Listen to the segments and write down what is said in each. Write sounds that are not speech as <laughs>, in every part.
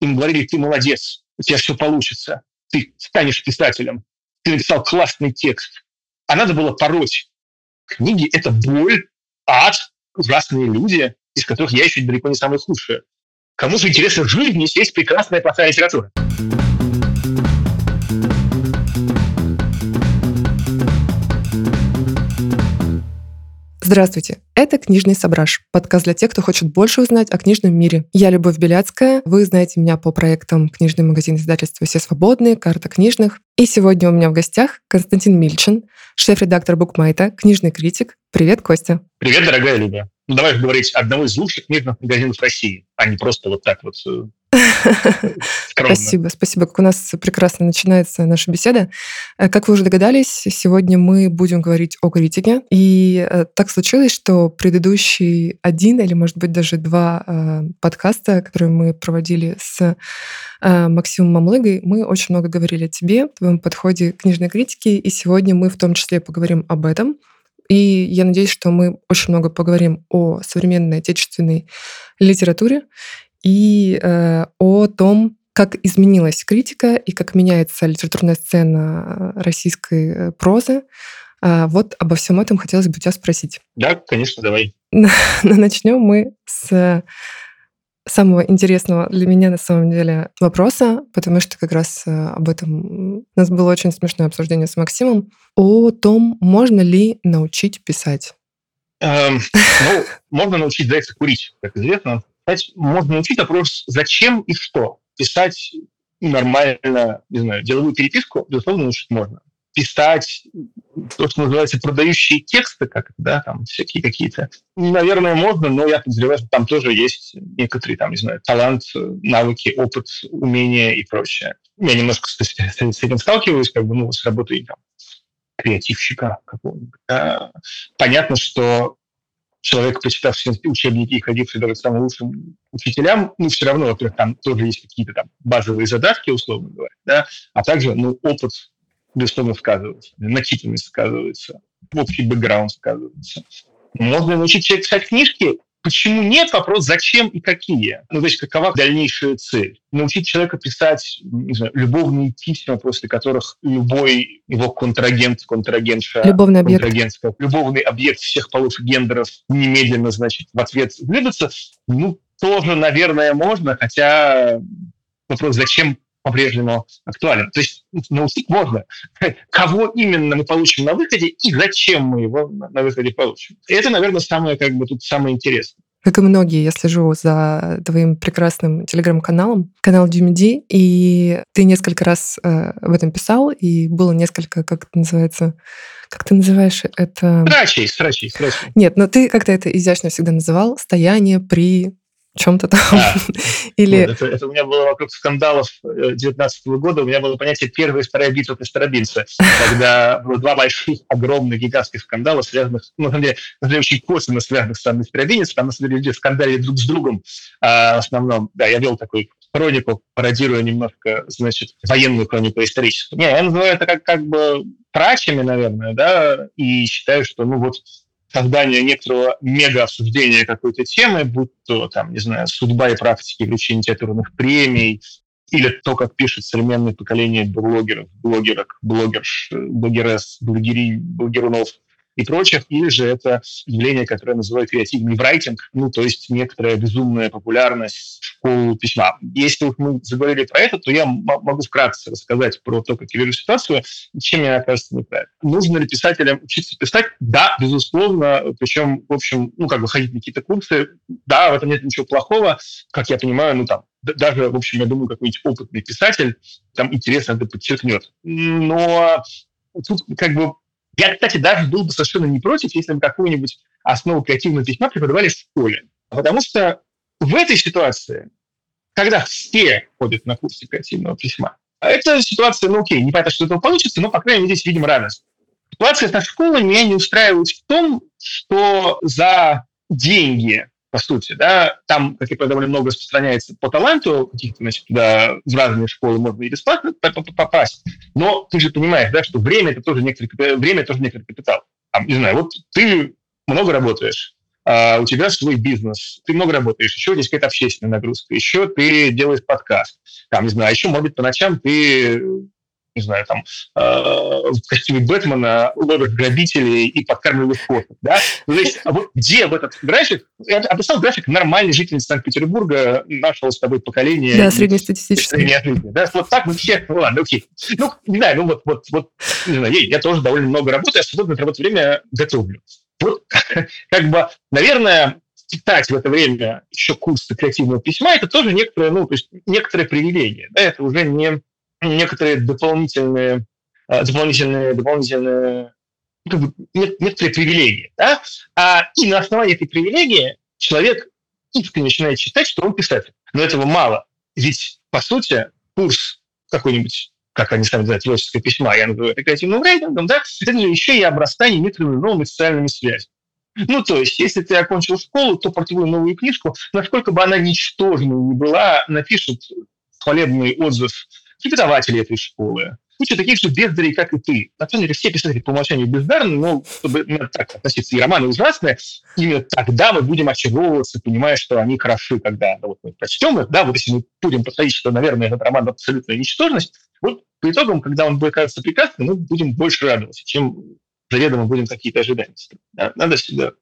им говорили, ты молодец, у тебя все получится, ты станешь писателем, ты написал классный текст. А надо было пороть. Книги – это боль, ад, ужасные люди, из которых я еще далеко не самый худший. Кому же интересно в жизни, если есть прекрасная плохая литература? Здравствуйте, это «Книжный сображ», подкаст для тех, кто хочет больше узнать о книжном мире. Я Любовь Беляцкая, вы знаете меня по проектам «Книжный магазин издательства «Все свободные», «Карта книжных». И сегодня у меня в гостях Константин Мильчин, шеф-редактор Букмайта, книжный критик. Привет, Костя. Привет, дорогая Люба. Ну, давай говорить одного из лучших книжных магазинов России, а не просто вот так вот <laughs> Спасибо, спасибо. Как у нас прекрасно начинается наша беседа. Э, как вы уже догадались, сегодня мы будем говорить о критике. И э, так случилось, что предыдущий один или, может быть, даже два э, подкаста, которые мы проводили с Максимом Мамлыгой, мы очень много говорили о тебе, твоем подходе к книжной критике, и сегодня мы в том числе поговорим об этом. И я надеюсь, что мы очень много поговорим о современной отечественной литературе и э, о том, как изменилась критика и как меняется литературная сцена э, российской э, прозы. Э, вот обо всем этом хотелось бы тебя спросить. Да, конечно, давай. <laughs> Начнем мы с самого интересного для меня на самом деле вопроса, потому что как раз э, об этом у нас было очень смешное обсуждение с Максимом, о том, можно ли научить писать. Эм, <laughs> ну, можно научить зайца курить, как известно. Кстати, можно научить вопрос, зачем и что. Писать нормально, не знаю, деловую переписку, безусловно, научить можно. Писать то, что называется продающие тексты, как да, там всякие какие-то. Наверное, можно, но я подозреваю, что там тоже есть некоторые, там, не знаю, талант, навыки, опыт, умения и прочее. Я немножко с, с этим сталкиваюсь, как бы, ну, с работой там, креативщика какого-нибудь. Да. Понятно, что человек, почитавший учебники и ходивший даже к самым лучшим учителям, ну, все равно, во-первых, там тоже есть какие-то там базовые задатки, условно говоря, да, а также, ну, опыт, безусловно, сказывается, начитанность сказывается, общий бэкграунд сказывается. Можно научить человека писать книжки, Почему нет? Вопрос, зачем и какие? Ну, то есть, какова дальнейшая цель? Научить человека писать, не знаю, любовные письма, после которых любой его контрагент, контрагентша, любовный объект. контрагентка, любовный объект всех полов гендеров немедленно, значит, в ответ влюбится, ну, тоже, наверное, можно, хотя вопрос, зачем по-прежнему актуален. То есть научить можно. Кого именно мы получим на выходе и зачем мы его на выходе получим. И это, наверное, самое, как бы тут самое интересное. Как и многие, я слежу за твоим прекрасным телеграм-каналом, канал DMD, и ты несколько раз э, об этом писал, и было несколько, как это называется, как ты называешь это? Страчей, страчей, страчей. Нет, но ты как-то это изящно всегда называл, стояние при чем-то там. А, <laughs> Или... Вот, это, это у меня было вокруг скандалов 19 э, года, у меня было понятие первая и вторая битва при Старобинце, <laughs> когда было два больших, огромных, гигантских скандала, связанных, ну, на самом деле, на самом деле очень косвенно связанных с Старобинец, там, на самом деле, люди скандалили друг с другом а, в основном. Да, я вел такой хронику, пародируя немножко, значит, военную хронику историческую. Не, я называю это как, как бы трачами, наверное, да, и считаю, что, ну, вот создание некоторого мега-обсуждения какой-то темы, будь то, там, не знаю, судьба и практики вручения литературных премий, или то, как пишет современное поколение блогеров, блогерок, блогерш, блогерес, блогери, блогерунов – и прочих, или же это явление, которое называют креативный врайтинг, ну, то есть некоторая безумная популярность школы письма. Если уж мы заговорили про это, то я могу вкратце рассказать про то, как я вижу ситуацию, чем мне кажется неправильно. Нужно ли писателям учиться писать? Да, безусловно, причем, в общем, ну, как бы ходить на какие-то курсы, да, в этом нет ничего плохого, как я понимаю, ну, там, даже, в общем, я думаю, какой-нибудь опытный писатель там интересно это подчеркнет. Но тут как бы я, кстати, даже был бы совершенно не против, если бы какую-нибудь основу креативного письма преподавали в школе. Потому что в этой ситуации, когда все ходят на курсы креативного письма, эта ситуация, ну окей, не понятно, что этого получится, но, по крайней мере, здесь видим радость. Ситуация со школой меня не устраивает в том, что за деньги по сути, да, там, как я понимаю, довольно много распространяется по таланту, каких-то, значит, туда в разные школы можно и бесплатно попасть, но ты же понимаешь, да, что время это тоже некоторый, время тоже некоторый капитал. Там, не знаю, вот ты много работаешь, а у тебя свой бизнес, ты много работаешь, еще здесь какая-то общественная нагрузка, еще ты делаешь подкаст, там, не знаю, а еще, может быть, по ночам ты не знаю, там, э, в костюме Бэтмена ловят грабителей и подкармливают кофе, да? Ну, то есть, а вот где в этот график, я описал график нормальной жительницы Санкт-Петербурга, нашего с тобой поколения. Да, среднестатистический. Да, вот так мы все, ну ладно, окей. Ну, не знаю, ну вот, вот, вот не знаю, я, я тоже довольно много работаю, я свободное от работы время готовлю. Вот, <laughs> как бы, наверное, читать в это время еще курсы креативного письма, это тоже некоторые, ну, то есть некоторые привилегии. Да, это уже не некоторые дополнительные, а, дополнительные, дополнительные ну, как бы, некоторые привилегии. Да? А, и на основании этой привилегии человек искренне начинает считать, что он писатель. Но этого мало. Ведь, по сути, курс какой-нибудь как они сами называют, творческое письма, я называю это креативным рейтингом, да, это же еще и обрастание некоторыми новыми социальными связями. Ну, то есть, если ты окончил школу, то про твою новую книжку, насколько бы она ничтожной ни была, напишут хвалебный отзыв преподаватели этой школы, куча таких же бездарей, как и ты. На самом деле все писатели по умолчанию бездарны, но чтобы именно так относиться, и романы ужасные, именно тогда мы будем очаровываться, понимая, что они хороши, когда ну, вот мы прочтем их, да, вот если мы будем подходить, что, наверное, этот роман абсолютная ничтожность, вот по итогам, когда он будет кажется прекрасным, мы будем больше радоваться, чем заведомо будем какие-то ожидания. Да? Надо всегда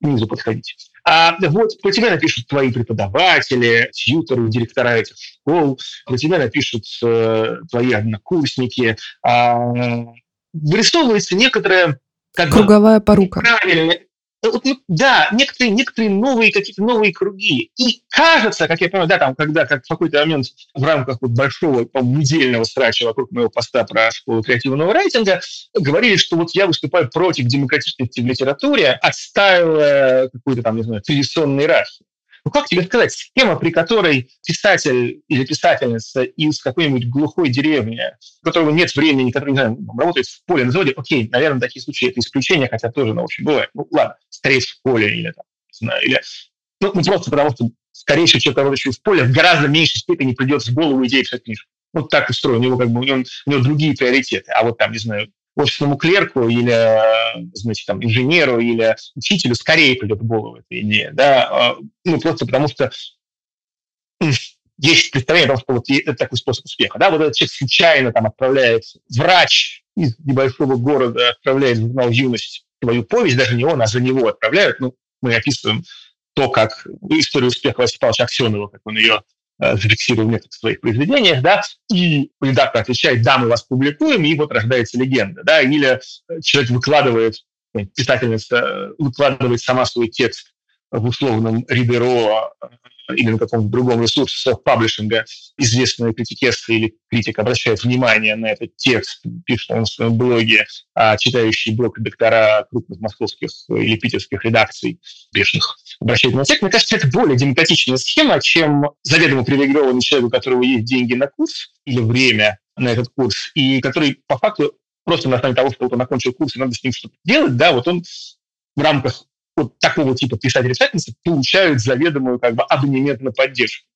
ниже подходить. А вот про тебя напишут твои преподаватели, тьютеры, директора этих школ, про тебя напишут э, твои однокурсники. А, вырисовывается некоторая как Круговая бы, порука. Правильно, ну, да, некоторые, некоторые новые какие-то новые круги. И кажется, как я понимаю, да, там, когда как в какой-то момент в рамках вот большого, по недельного срача вокруг моего поста про школу креативного рейтинга говорили, что вот я выступаю против демократичности в литературе, отстаивая какую-то там, не знаю, традиционную иерархию. Ну, как тебе сказать, схема, при которой писатель или писательница из какой-нибудь глухой деревни, у которого нет времени, который, не знаю, работает в поле на заводе, окей, наверное, такие случаи это исключение, хотя тоже, ну, в общем, бывает. Ну, ладно, скорее в поле или там, не знаю, или... Ну, ну просто потому что скорее всего, человек, работающий в поле, в гораздо меньшей степени придет в голову идея писать книжку. Вот так устроено, у него как бы у него, у него другие приоритеты. А вот там, не знаю, офисному клерку или, значит, там, инженеру или учителю скорее придет в голову эта идея, да, а, ну, просто потому что есть представление о том, что вот это такой способ успеха, да, вот этот человек случайно там отправляет, врач из небольшого города отправляет в журнал «Юность» свою повесть, даже не он, а за него отправляют, ну, мы описываем то, как историю успеха Василия Павловича Аксенова, как он ее Э, зафиксировал в некоторых своих произведениях, да, и редактор отвечает, да, мы вас публикуем, и вот рождается легенда, да, или человек выкладывает, писательница э, выкладывает сама свой текст в условном Риберо э, или на каком-то другом ресурсе селф-паблишинга известные критикессы или критик обращает внимание на этот текст, пишет он в своем блоге, а читающий блог редактора крупных московских или питерских редакций бешеных обращает на текст. Мне кажется, это более демократичная схема, чем заведомо привилегированный человек, у которого есть деньги на курс или время на этот курс, и который по факту просто на основании того, что он окончил курс, и надо с ним что-то делать, да, вот он в рамках вот такого типа писатель-писательницы получают заведомую как бы абонемент поддержку.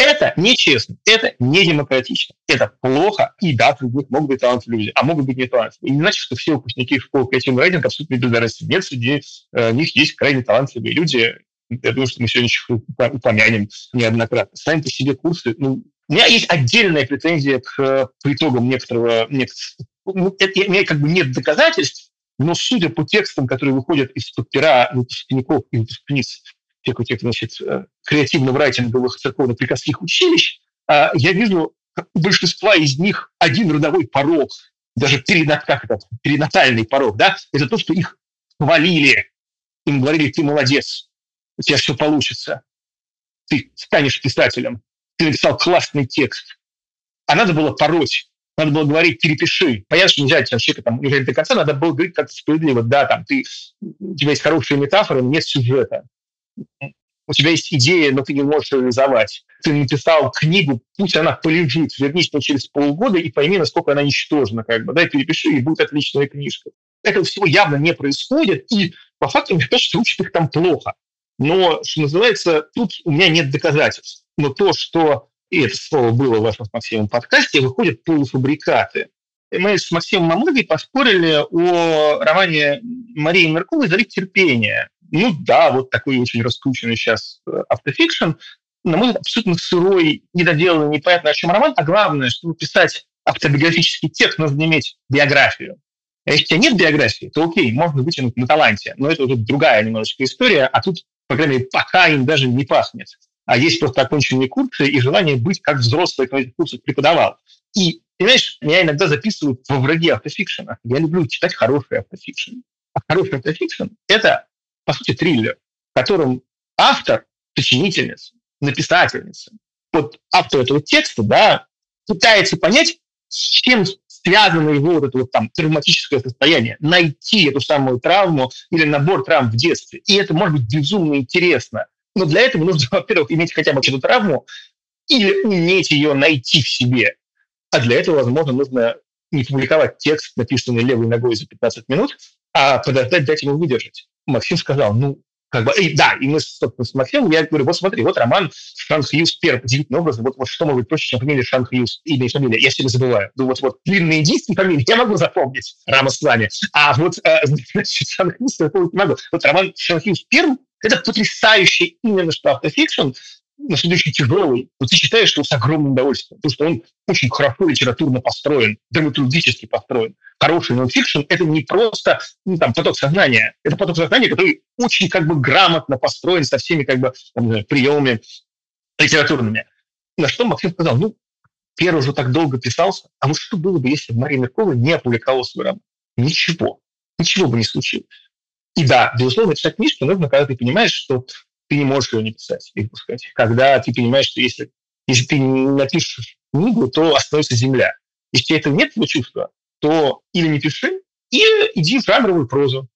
Это нечестно, это не демократично, это плохо, и да, них могут быть талантливые люди, а могут быть не талантливые. И не значит, что все выпускники школы креативного рейтинга абсолютно бездарности. Нет, среди э, них есть крайне талантливые люди. Я думаю, что мы сегодня их упомянем неоднократно. Сами по себе курсы, ну, у меня есть отдельная претензия к, к итогам некоторого... некоторого ну, это, у меня как бы нет доказательств, но судя по текстам, которые выходят из-под пера выпускников и выпускниц всех этих, значит, э, креативно-райтинговых церковно-приказских училищ, а, я вижу у большинства из них один родовой порог, даже перинат, как это, перинатальный порог, да, это то, что их хвалили, им говорили, ты молодец, у тебя все получится, ты станешь писателем, ты написал классный текст. А надо было пороть надо было говорить «перепиши». Понятно, что нельзя человека там не до конца, надо было говорить как-то справедливо. Да, там ты, у тебя есть хорошие метафоры, но нет сюжета. У тебя есть идея, но ты не можешь реализовать. Ты написал книгу, пусть она полежит, вернись через полгода и пойми, насколько она ничтожна. Как бы, да, перепиши, и будет отличная книжка. Этого всего явно не происходит, и по факту мне кажется, учат их там плохо. Но, что называется, тут у меня нет доказательств. Но то, что и это слово было в вашем с Максимом подкасте, выходят полуфабрикаты. И мы с Максимом Мамыгой поспорили о романе Марии Меркуловой «Залив терпения». ну да, вот такой очень раскрученный сейчас э, автофикшн, на мой взгляд, абсолютно сырой, недоделанный, непонятно о чем роман, а главное, чтобы писать автобиографический текст, нужно иметь биографию. А если у тебя нет биографии, то окей, можно вытянуть на таланте, но это уже другая немножечко история, а тут, по крайней мере, пока им даже не пахнет. А есть просто оконченные курсы и желание быть как взрослый, кто этих курсах преподавал. И, понимаешь, меня иногда записывают во враги автофикшена. Я люблю читать хороший автофикшн. А хороший автофикшн – это, по сути, триллер, в котором автор, сочинительница, написательница, вот автор этого текста, да, пытается понять, с чем связано его вот это вот там травматическое состояние, найти эту самую травму или набор травм в детстве. И это может быть безумно интересно. Но для этого нужно, <laughs> во-первых, иметь хотя бы эту травму или уметь ее найти в себе. А для этого, возможно, нужно не публиковать текст, написанный левой ногой за 15 минут, а подождать, дать ему выдержать. Максим сказал, ну, как бы, и, да, и мы, собственно, с Максимом, я говорю, вот смотри, вот роман Шан Хьюз первый, удивительным образом, вот, вот что может быть проще, чем фамилия Шан Хьюз, имя и фамилия, я себе забываю. Ну, вот, вот длинные индийские фамилии я могу запомнить, Рама с вами, а вот э, <laughs> значит, Шан Хьюз я не могу. Вот роман Шан Хьюз первый, это потрясающий именно что автофикшн, следующий тяжелый, но ты читаешь его с огромным удовольствием, потому что он очень хорошо литературно построен, драматургически построен. Хороший нонфикшн – это не просто ну, там, поток сознания, это поток сознания, который очень как бы грамотно построен со всеми как бы там, приемами литературными. На что Максим сказал, ну, первый уже так долго писался, а вот что было бы, если бы Мария Меркова не опубликовала свой роман? Ничего. Ничего бы не случилось. И да, безусловно, читать книжки нужно, когда ты понимаешь, что ты не можешь ее не писать и выпускать. Когда ты понимаешь, что если, если ты не напишешь книгу, то остановится земля. Если этого нет этого чувства, то или не пиши, или иди в жанровую прозу.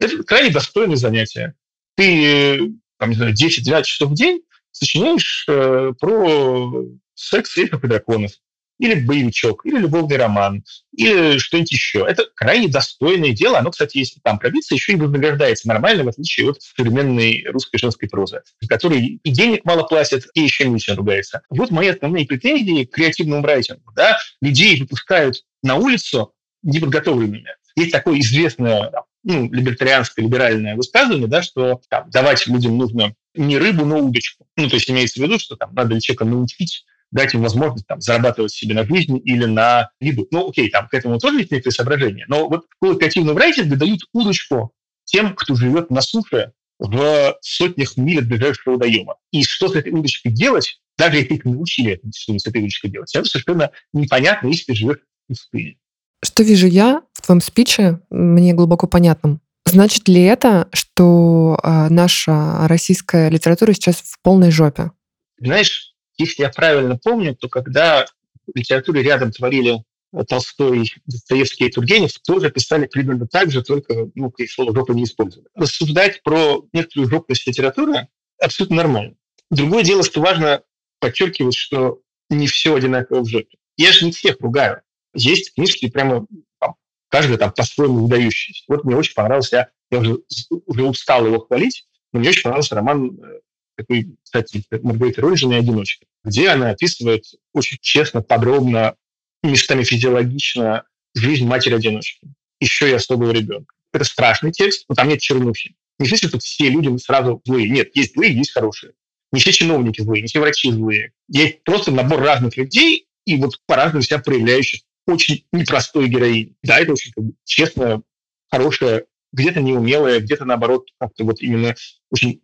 Это крайне достойное занятие. Ты, там, не знаю, 10-12 часов в день сочиняешь э, про секс, эльфов и драконов или боевичок, или любовный роман, или что-нибудь еще. Это крайне достойное дело. Оно, кстати, если там пробиться, еще и вознаграждается нормально, в отличие от современной русской женской прозы, которой и денег мало платят, и еще меньше ругается. Вот мои основные претензии к креативному райтингу. Да? Людей выпускают на улицу неподготовленными. Есть такое известное ну, либертарианское, либеральное высказывание, да, что там, давать людям нужно не рыбу, но удочку. Ну, то есть имеется в виду, что там надо человека научить дать им возможность там, зарабатывать себе на жизнь или на еду. Ну, окей, там к этому тоже есть некоторые соображения, но вот в коллективном рейдинге дают удочку тем, кто живет на суше в сотнях миль от ближайшего водоема. И что с этой удочкой делать, даже если их научили что с этой удочкой делать, это совершенно непонятно, если ты живешь в пустыне. Что вижу я в твоем спиче, мне глубоко понятным. Значит ли это, что э, наша российская литература сейчас в полной жопе? Знаешь, если я правильно помню, то когда в литературе рядом творили Толстой, Достоевский и Тургенев, тоже писали примерно так же, только ну, слово «жопа» не использовали. Рассуждать про некоторую жопность литературы абсолютно нормально. Другое дело, что важно подчеркивать, что не все одинаково в жопе. Я же не всех ругаю. Есть книжки прямо там, каждая там по-своему выдающаяся. Вот мне очень понравился, я уже, уже устал его хвалить, но мне очень понравился роман э, такой, кстати, Маргарита Роль одиночка», где она описывает очень честно, подробно, местами физиологично жизнь матери-одиночки. Еще я особого ребенка. Это страшный текст, но там нет чернухи. Не в что все люди сразу злые. Нет, есть злые, есть хорошие. Не все чиновники злые, не все врачи злые. Есть просто набор разных людей, и вот по-разному себя проявляющих очень непростой героинь. Да, это очень как бы, честная, хорошая где-то неумелая, где-то, наоборот, как-то вот именно очень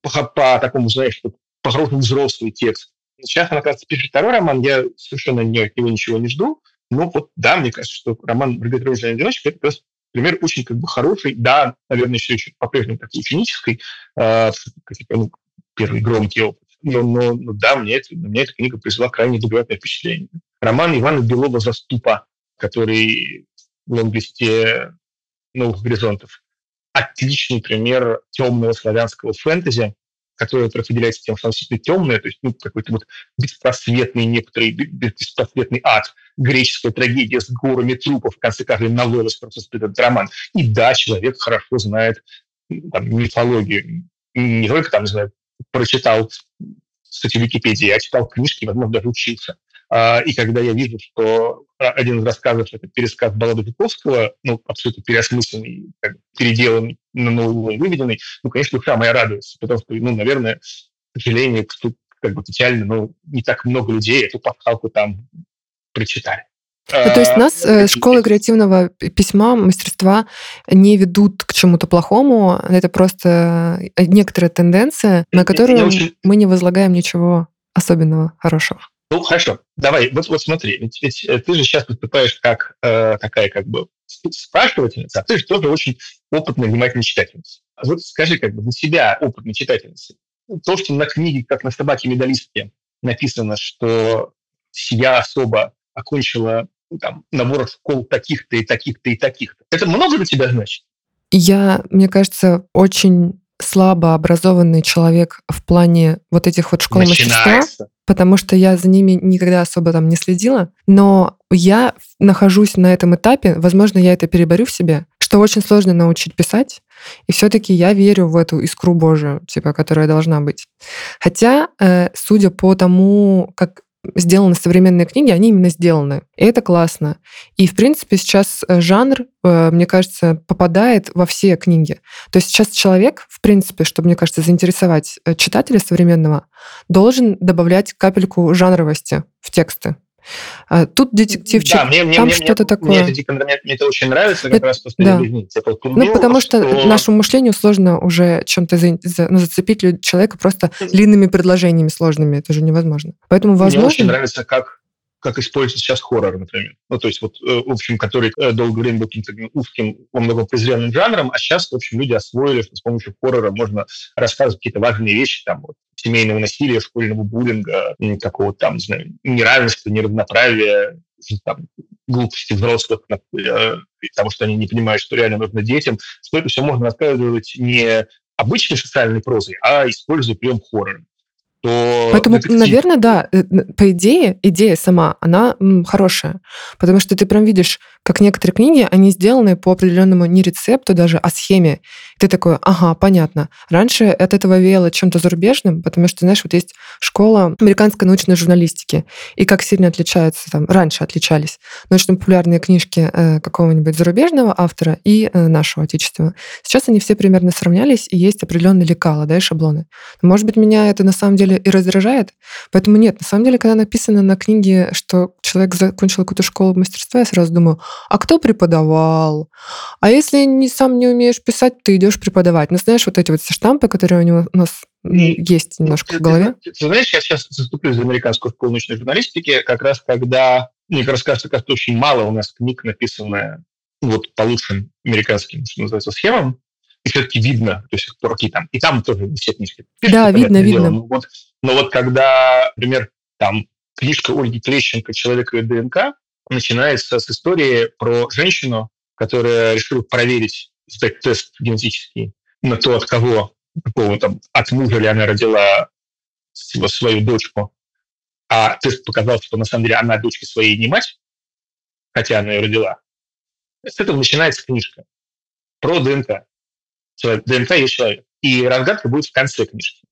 по, по такому, знаешь, по-хорошему взрослый текст. Сейчас она, кажется, пишет второй роман, я совершенно не, от него ничего не жду, но вот да, мне кажется, что роман «Маргарита Рожная одиночка» — это раз пример очень как бы хороший, да, наверное, еще, еще по-прежнему такой ученический, э, ну, первый громкий опыт. Но, но, но да, мне, это, мне эта книга произвела крайне добротное впечатление. Роман Ивана Белова «Заступа», который в лонгlisте новых горизонтов. Отличный пример темного славянского фэнтези, которое определяется тем, что оно действительно темное, то есть ну, какой-то вот беспросветный некоторый, беспросветный ад, греческая трагедия с горами трупов, в конце каждой новеллы просто этот роман. И да, человек хорошо знает там, мифологию. Не только там, не знаю, прочитал, кстати, Википедии, а читал книжки, возможно, даже учился. А, и когда я вижу, что один из рассказов – это пересказ баллады Петровского, ну, абсолютно переосмысленный, переделанный, на новый уровень выведенный, ну, конечно, душа моя радуется, потому что, ну, наверное, к сожалению, как бы печально, но не так много людей эту пасхалку там прочитали. Ну, то есть нас э, школы креативного письма, мастерства не ведут к чему-то плохому. Это просто э, некоторая тенденция, на которую очень... мы не возлагаем ничего особенного хорошего. Ну, хорошо. Давай, вот, вот смотри, ведь, ведь э, ты же сейчас выступаешь как э, такая как бы спрашивательница, а ты же тоже очень опытная, внимательная читательница. Вот скажи как бы для себя опытной читательницы, то, что на книге, как на собаке-медалистке, написано, что я особо окончила ну, там, набор школ таких-то и таких-то и таких-то. Это много для тебя значит? Я, мне кажется, очень слабо образованный человек в плане вот этих вот школ мастерства, потому что я за ними никогда особо там не следила. Но я нахожусь на этом этапе, возможно, я это переборю в себе, что очень сложно научить писать, и все-таки я верю в эту искру Божию, типа, которая должна быть. Хотя, э, судя по тому, как сделаны современные книги, они именно сделаны. И это классно. И, в принципе, сейчас э, жанр, э, мне кажется, попадает во все книги. То есть сейчас человек, в принципе, чтобы, мне кажется, заинтересовать э, читателя современного, должен добавлять капельку жанровости в тексты. А, тут детективчик, да, мне, мне, там что-то такое. Мне это, мне, мне это очень нравится, как это, раз то, что да. типа, Ну, потому что, что нашему мышлению сложно уже чем-то за, за, ну, зацепить человека просто длинными предложениями сложными. Это же невозможно. Поэтому, возможно... Мне очень нравится, как как используется сейчас хоррор, например. Ну, то есть, вот, э, в общем, который э, долгое время был каким-то узким, во многом презренным жанром, а сейчас, в общем, люди освоили, что с помощью хоррора можно рассказывать какие-то важные вещи, там, вот, семейного насилия, школьного буллинга, какого-то там, не знаю, неравенства, неравноправия, там, глупости взрослых, э, потому что они не понимают, что реально нужно детям, что это все можно рассказывать не обычной социальной прозой, а используя прием хоррора то... Поэтому, детектив... наверное, да, э, по идее, идея сама, она хорошая. Потому что ты прям видишь, как некоторые книги, они сделаны по определенному не рецепту даже, а схеме. И ты такой, ага, понятно. Раньше от этого веяло чем-то зарубежным, потому что, знаешь, вот есть школа американской научной журналистики. И как сильно отличаются, там, раньше отличались научно-популярные книжки э, какого-нибудь зарубежного автора и э, нашего отечественного. Сейчас они все примерно сравнялись, и есть определенные лекала, да, и шаблоны. Может быть, меня это на самом деле и раздражает. Поэтому нет, на самом деле, когда написано на книге, что человек закончил какую-то школу мастерства, я сразу думаю, а кто преподавал? А если не сам не умеешь писать, ты идешь преподавать. Ну, знаешь, вот эти вот штампы, которые у, него, у нас есть немножко ты, в голове. Ты, ты, ты знаешь, я сейчас заступлю за американскую школу научной журналистики, как раз когда, мне кажется, кажется, очень мало у нас книг написанная вот по лучшим американским, что называется, схемам, и все-таки видно то есть какие там, и там тоже все книжки. Пишут, да, видно, видно. Но вот, но вот когда, например, там книжка Ольги Клещенко «Человек и ДНК» начинается с истории про женщину, которая решила проверить, сдать тест генетический на то, от кого, какого там, от мужа ли она родила свою дочку. А тест показал, что на самом деле она дочки своей не мать, хотя она ее родила. С этого начинается книжка про ДНК человек, ДНК есть человек. И разгадка будет в конце книжки.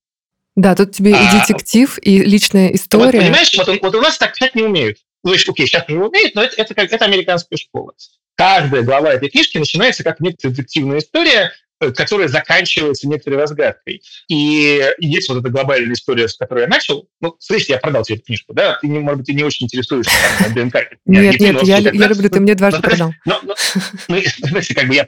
Да, тут тебе а, и детектив, и личная история. Вот, понимаешь, вот, вот у нас так писать не умеют. Ну, есть, окей, сейчас уже умеют, но это, это, как, это американская школа. Каждая глава этой книжки начинается как некоторая детективная история, которая заканчивается некоторой разгадкой. И есть вот эта глобальная история, с которой я начал. Ну, слышите, я продал тебе эту книжку, да? Ты, может быть, ты не очень интересуешься там, ДНК. <laughs> Нет, нет, я, я люблю, ты мне дважды продал. Ну, <laughs> знаете, как бы я,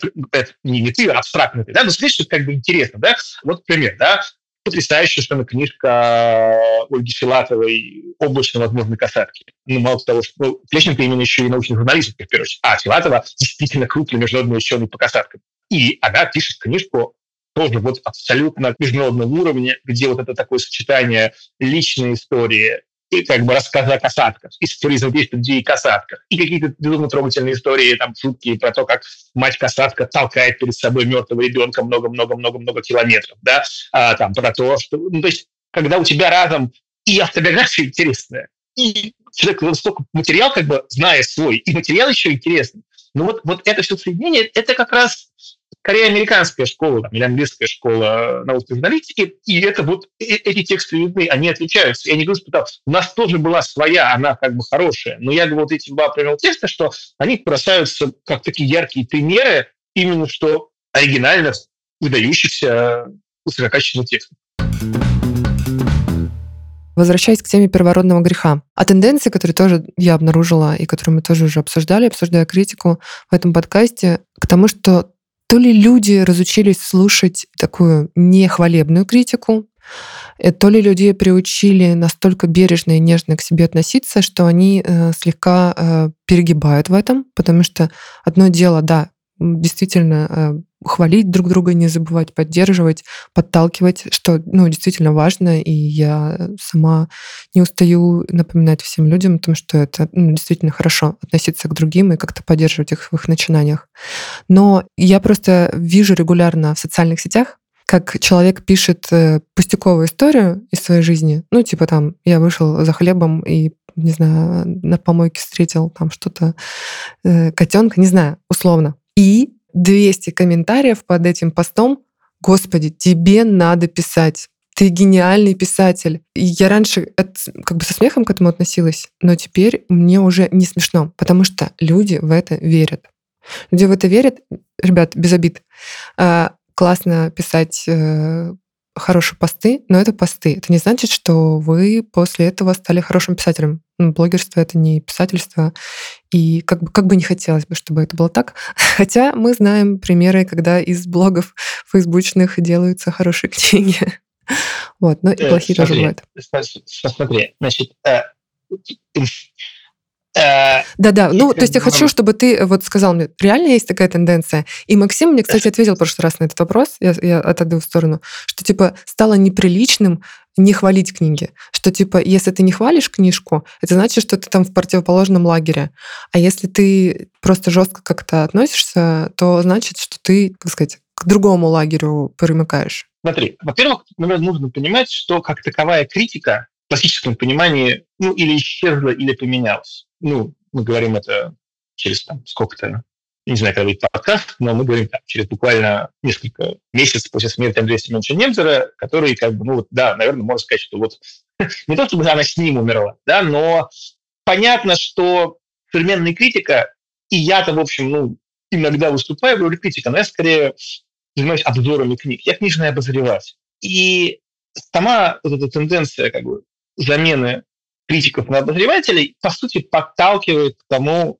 не, не ты, а абстрактно ты, да? Но слышишь, как бы интересно, да? Вот пример, да? потрясающая совершенно книжка Ольги Филатовой «Облачно возможны касатки». Ну, мало того, что ну, Плещенко именно еще и научный журналист, в первую очередь, а Филатова действительно крупный международный ученый по касаткам. И она пишет книжку тоже вот абсолютно международном уровне, где вот это такое сочетание личной истории и как бы рассказы о касатках, истории взаимодействия и касатках, и какие-то безумно трогательные истории, там, шутки про то, как мать-касатка толкает перед собой мертвого ребенка много-много-много-много километров, да, а, там, про то, что, ну, то есть, когда у тебя разом и автобиография интересная, и человек настолько материал, как бы, зная свой, и материал еще интересный, ну вот, вот это все соединение, это как раз скорее американская школа там, или английская школа научной журналистики, и это вот э, эти тексты видны, они отличаются. Я не говорю, что у нас тоже была своя, она как бы хорошая, но я говорю, вот эти два привел текста, что они бросаются как такие яркие примеры именно что оригинальных, выдающихся высококачественных текстов. Возвращаясь к теме первородного греха. А тенденции, которые тоже я обнаружила и которые мы тоже уже обсуждали, обсуждая критику в этом подкасте, к тому, что то ли люди разучились слушать такую нехвалебную критику, э, то ли людей приучили настолько бережно и нежно к себе относиться, что они э, слегка э, перегибают в этом, потому что одно дело, да, действительно э, хвалить друг друга, не забывать поддерживать, подталкивать, что ну, действительно важно. И я сама не устаю напоминать всем людям о том, что это ну, действительно хорошо относиться к другим и как-то поддерживать их в их начинаниях. Но я просто вижу регулярно в социальных сетях, как человек пишет э, пустяковую историю из своей жизни. Ну, типа там, я вышел за хлебом и не знаю, на помойке встретил там что-то, э, котенка, не знаю, условно. И 200 комментариев под этим постом. Господи, тебе надо писать. Ты гениальный писатель. И я раньше как бы со смехом к этому относилась, но теперь мне уже не смешно, потому что люди в это верят. Люди в это верят. Ребят, без обид. А, классно писать э, хорошие посты, но это посты. Это не значит, что вы после этого стали хорошим писателем. Ну, блогерство — это не писательство. И как бы, как бы не хотелось бы, чтобы это было так. <laughs> Хотя мы знаем примеры, когда из блогов фейсбучных делаются хорошие <laughs> книги. Вот, но и э, плохие тоже бывают. Смотри, значит, э, Да-да, ну, то есть я хочу, чтобы ты вот сказал мне, реально есть такая тенденция. И Максим мне, кстати, ответил в прошлый раз на этот вопрос, я, я отойду в сторону, что, типа, стало неприличным не хвалить книги. Что, типа, если ты не хвалишь книжку, это значит, что ты там в противоположном лагере. А если ты просто жестко как-то относишься, то значит, что ты, как сказать, к другому лагерю примыкаешь. Смотри, во-первых, нужно понимать, что как таковая критика в классическом понимании ну, или исчезла, или поменялась ну, мы говорим это через там сколько-то, не знаю, когда будет подкаст, но мы говорим там, через буквально несколько месяцев после смерти Андрея Семеновича Немцера, который, как бы, ну вот, да, наверное, можно сказать, что вот <laughs> не то, чтобы она с ним умерла, да, но понятно, что современная критика, и я-то, в общем, ну, иногда выступаю в роли критика, но я скорее занимаюсь обзорами книг. Я книжный обозреватель. И сама вот эта тенденция как бы замены критиков на обозревателей, по сути, подталкивает к тому,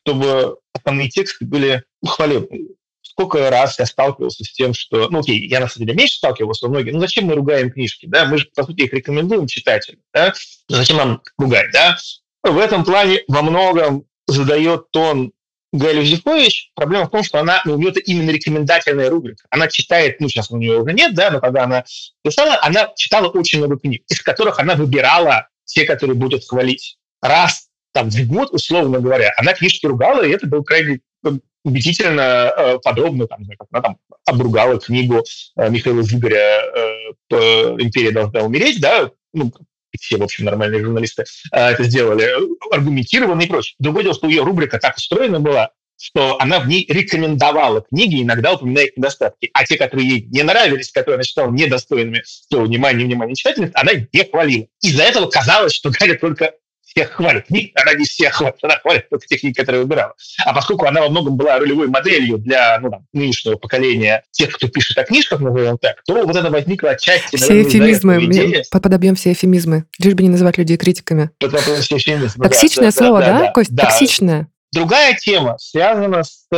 чтобы основные тексты были хвалебные. Сколько раз я сталкивался с тем, что, ну, окей, я на самом деле меньше сталкивался, но многие, ну, зачем мы ругаем книжки, да, мы же, по сути, их рекомендуем читателям, да, зачем нам ругать, да. В этом плане во многом задает тон Галя Юзефович. Проблема в том, что она, ну, у нее это именно рекомендательная рубрика. Она читает, ну, сейчас у нее уже нет, да, но когда она писала, она читала очень много книг, из которых она выбирала те, которые будут хвалить. Раз там в год, условно говоря, она книжки ругала, и это был крайне ну, убедительно э, подробно, там, как она там обругала книгу э, Михаила Зыгоря э, «Империя должна умереть», да, ну, все, в общем, нормальные журналисты э, это сделали, аргументированно и прочее. Другое дело, что ее рубрика так устроена была, что она в ней рекомендовала книги, иногда упоминая их недостатки. А те, которые ей не нравились, которые она считала недостойными своего внимания и внимания читательницы, она не хвалила. Из-за этого казалось, что Галя только всех хвалит. Нет, она не всех хвалит, она хвалит только тех книг, которые выбирала. А поскольку она во многом была ролевой моделью для ну, там, нынешнего поколения тех, кто пишет о книжках, назовем так, то вот это возникло отчасти... Все наверное, эфемизмы, подобьем все эфемизмы, лишь бы не называть людей критиками. Токсичное да, слово, да, да, да Кость? Да. Токсичное. Другая тема связана с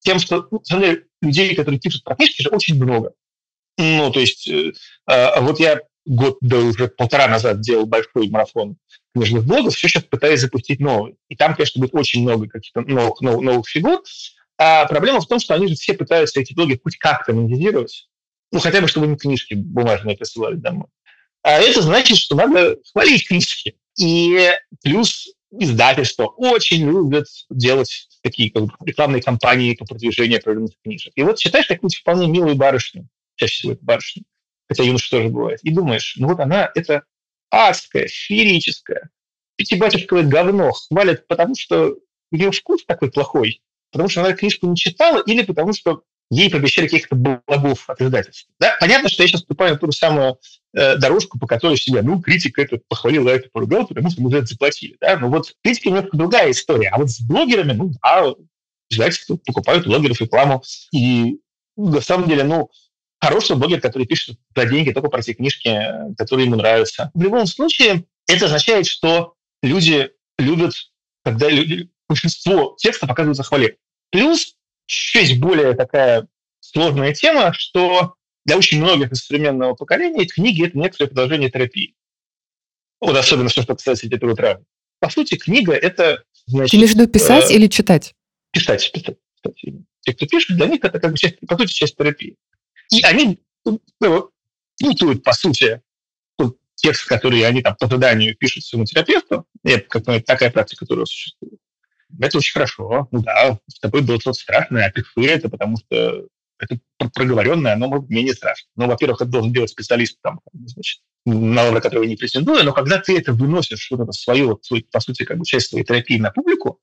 тем, что, ну, деле, людей, которые пишут про книжки, же очень много. Ну, то есть, э, э, вот я год, да уже полтора назад делал большой марафон книжных блогов, все сейчас пытаюсь запустить новый. И там, конечно, будет очень много каких-то новых, новых, новых фигур. А проблема в том, что они же все пытаются эти блоги хоть как-то монетизировать. Ну, хотя бы, чтобы им книжки бумажные присылали домой. А это значит, что надо хвалить книжки. И плюс издательства очень любят делать такие как бы, рекламные кампании по продвижению определенных книжек. И вот читаешь какую-нибудь вполне милую барышню, чаще всего это барышня, хотя юноша тоже бывает, и думаешь, ну вот она, это адская, феерическая, пятибатюшковое говно хвалят, потому что у нее вкус такой плохой, потому что она книжку не читала, или потому что ей пообещали каких-то благов от издательства. Да? Понятно, что я сейчас вступаю на ту же самую э, дорожку, по которой себя, ну, критик это похвалил, а это поругал, потому что мы за это заплатили. Да? Но вот критика немножко другая история. А вот с блогерами, ну, да, издательства покупают блогеров рекламу. И на самом деле, ну, хороший блогер, который пишет за деньги только про те книжки, которые ему нравятся. В любом случае, это означает, что люди любят, когда люди, большинство текста показывают за хвале. Плюс есть более такая сложная тема, что для очень многих из современного поколения книги – это некоторое продолжение терапии. Вот особенно, что касается литературы травмы. По сути, книга – это... Значит, Ты имеешь в виду писать э, или читать? Писать, писать, писать. Те, кто пишет, для них это как бы часть, по сути, часть терапии. И они ну, путают, по сути, текст, который они там по заданию пишут своему терапевту, это как такая практика, которая существует. Это очень хорошо. Ну да, с тобой было что-то страшное, а пиши это, потому что это проговоренное, оно может менее страшно. Ну, во-первых, это должен делать специалист, там, значит, на уровень которого не претендую, но когда ты это выносишь, что-то свое, свой, по сути, как бы часть своей терапии на публику,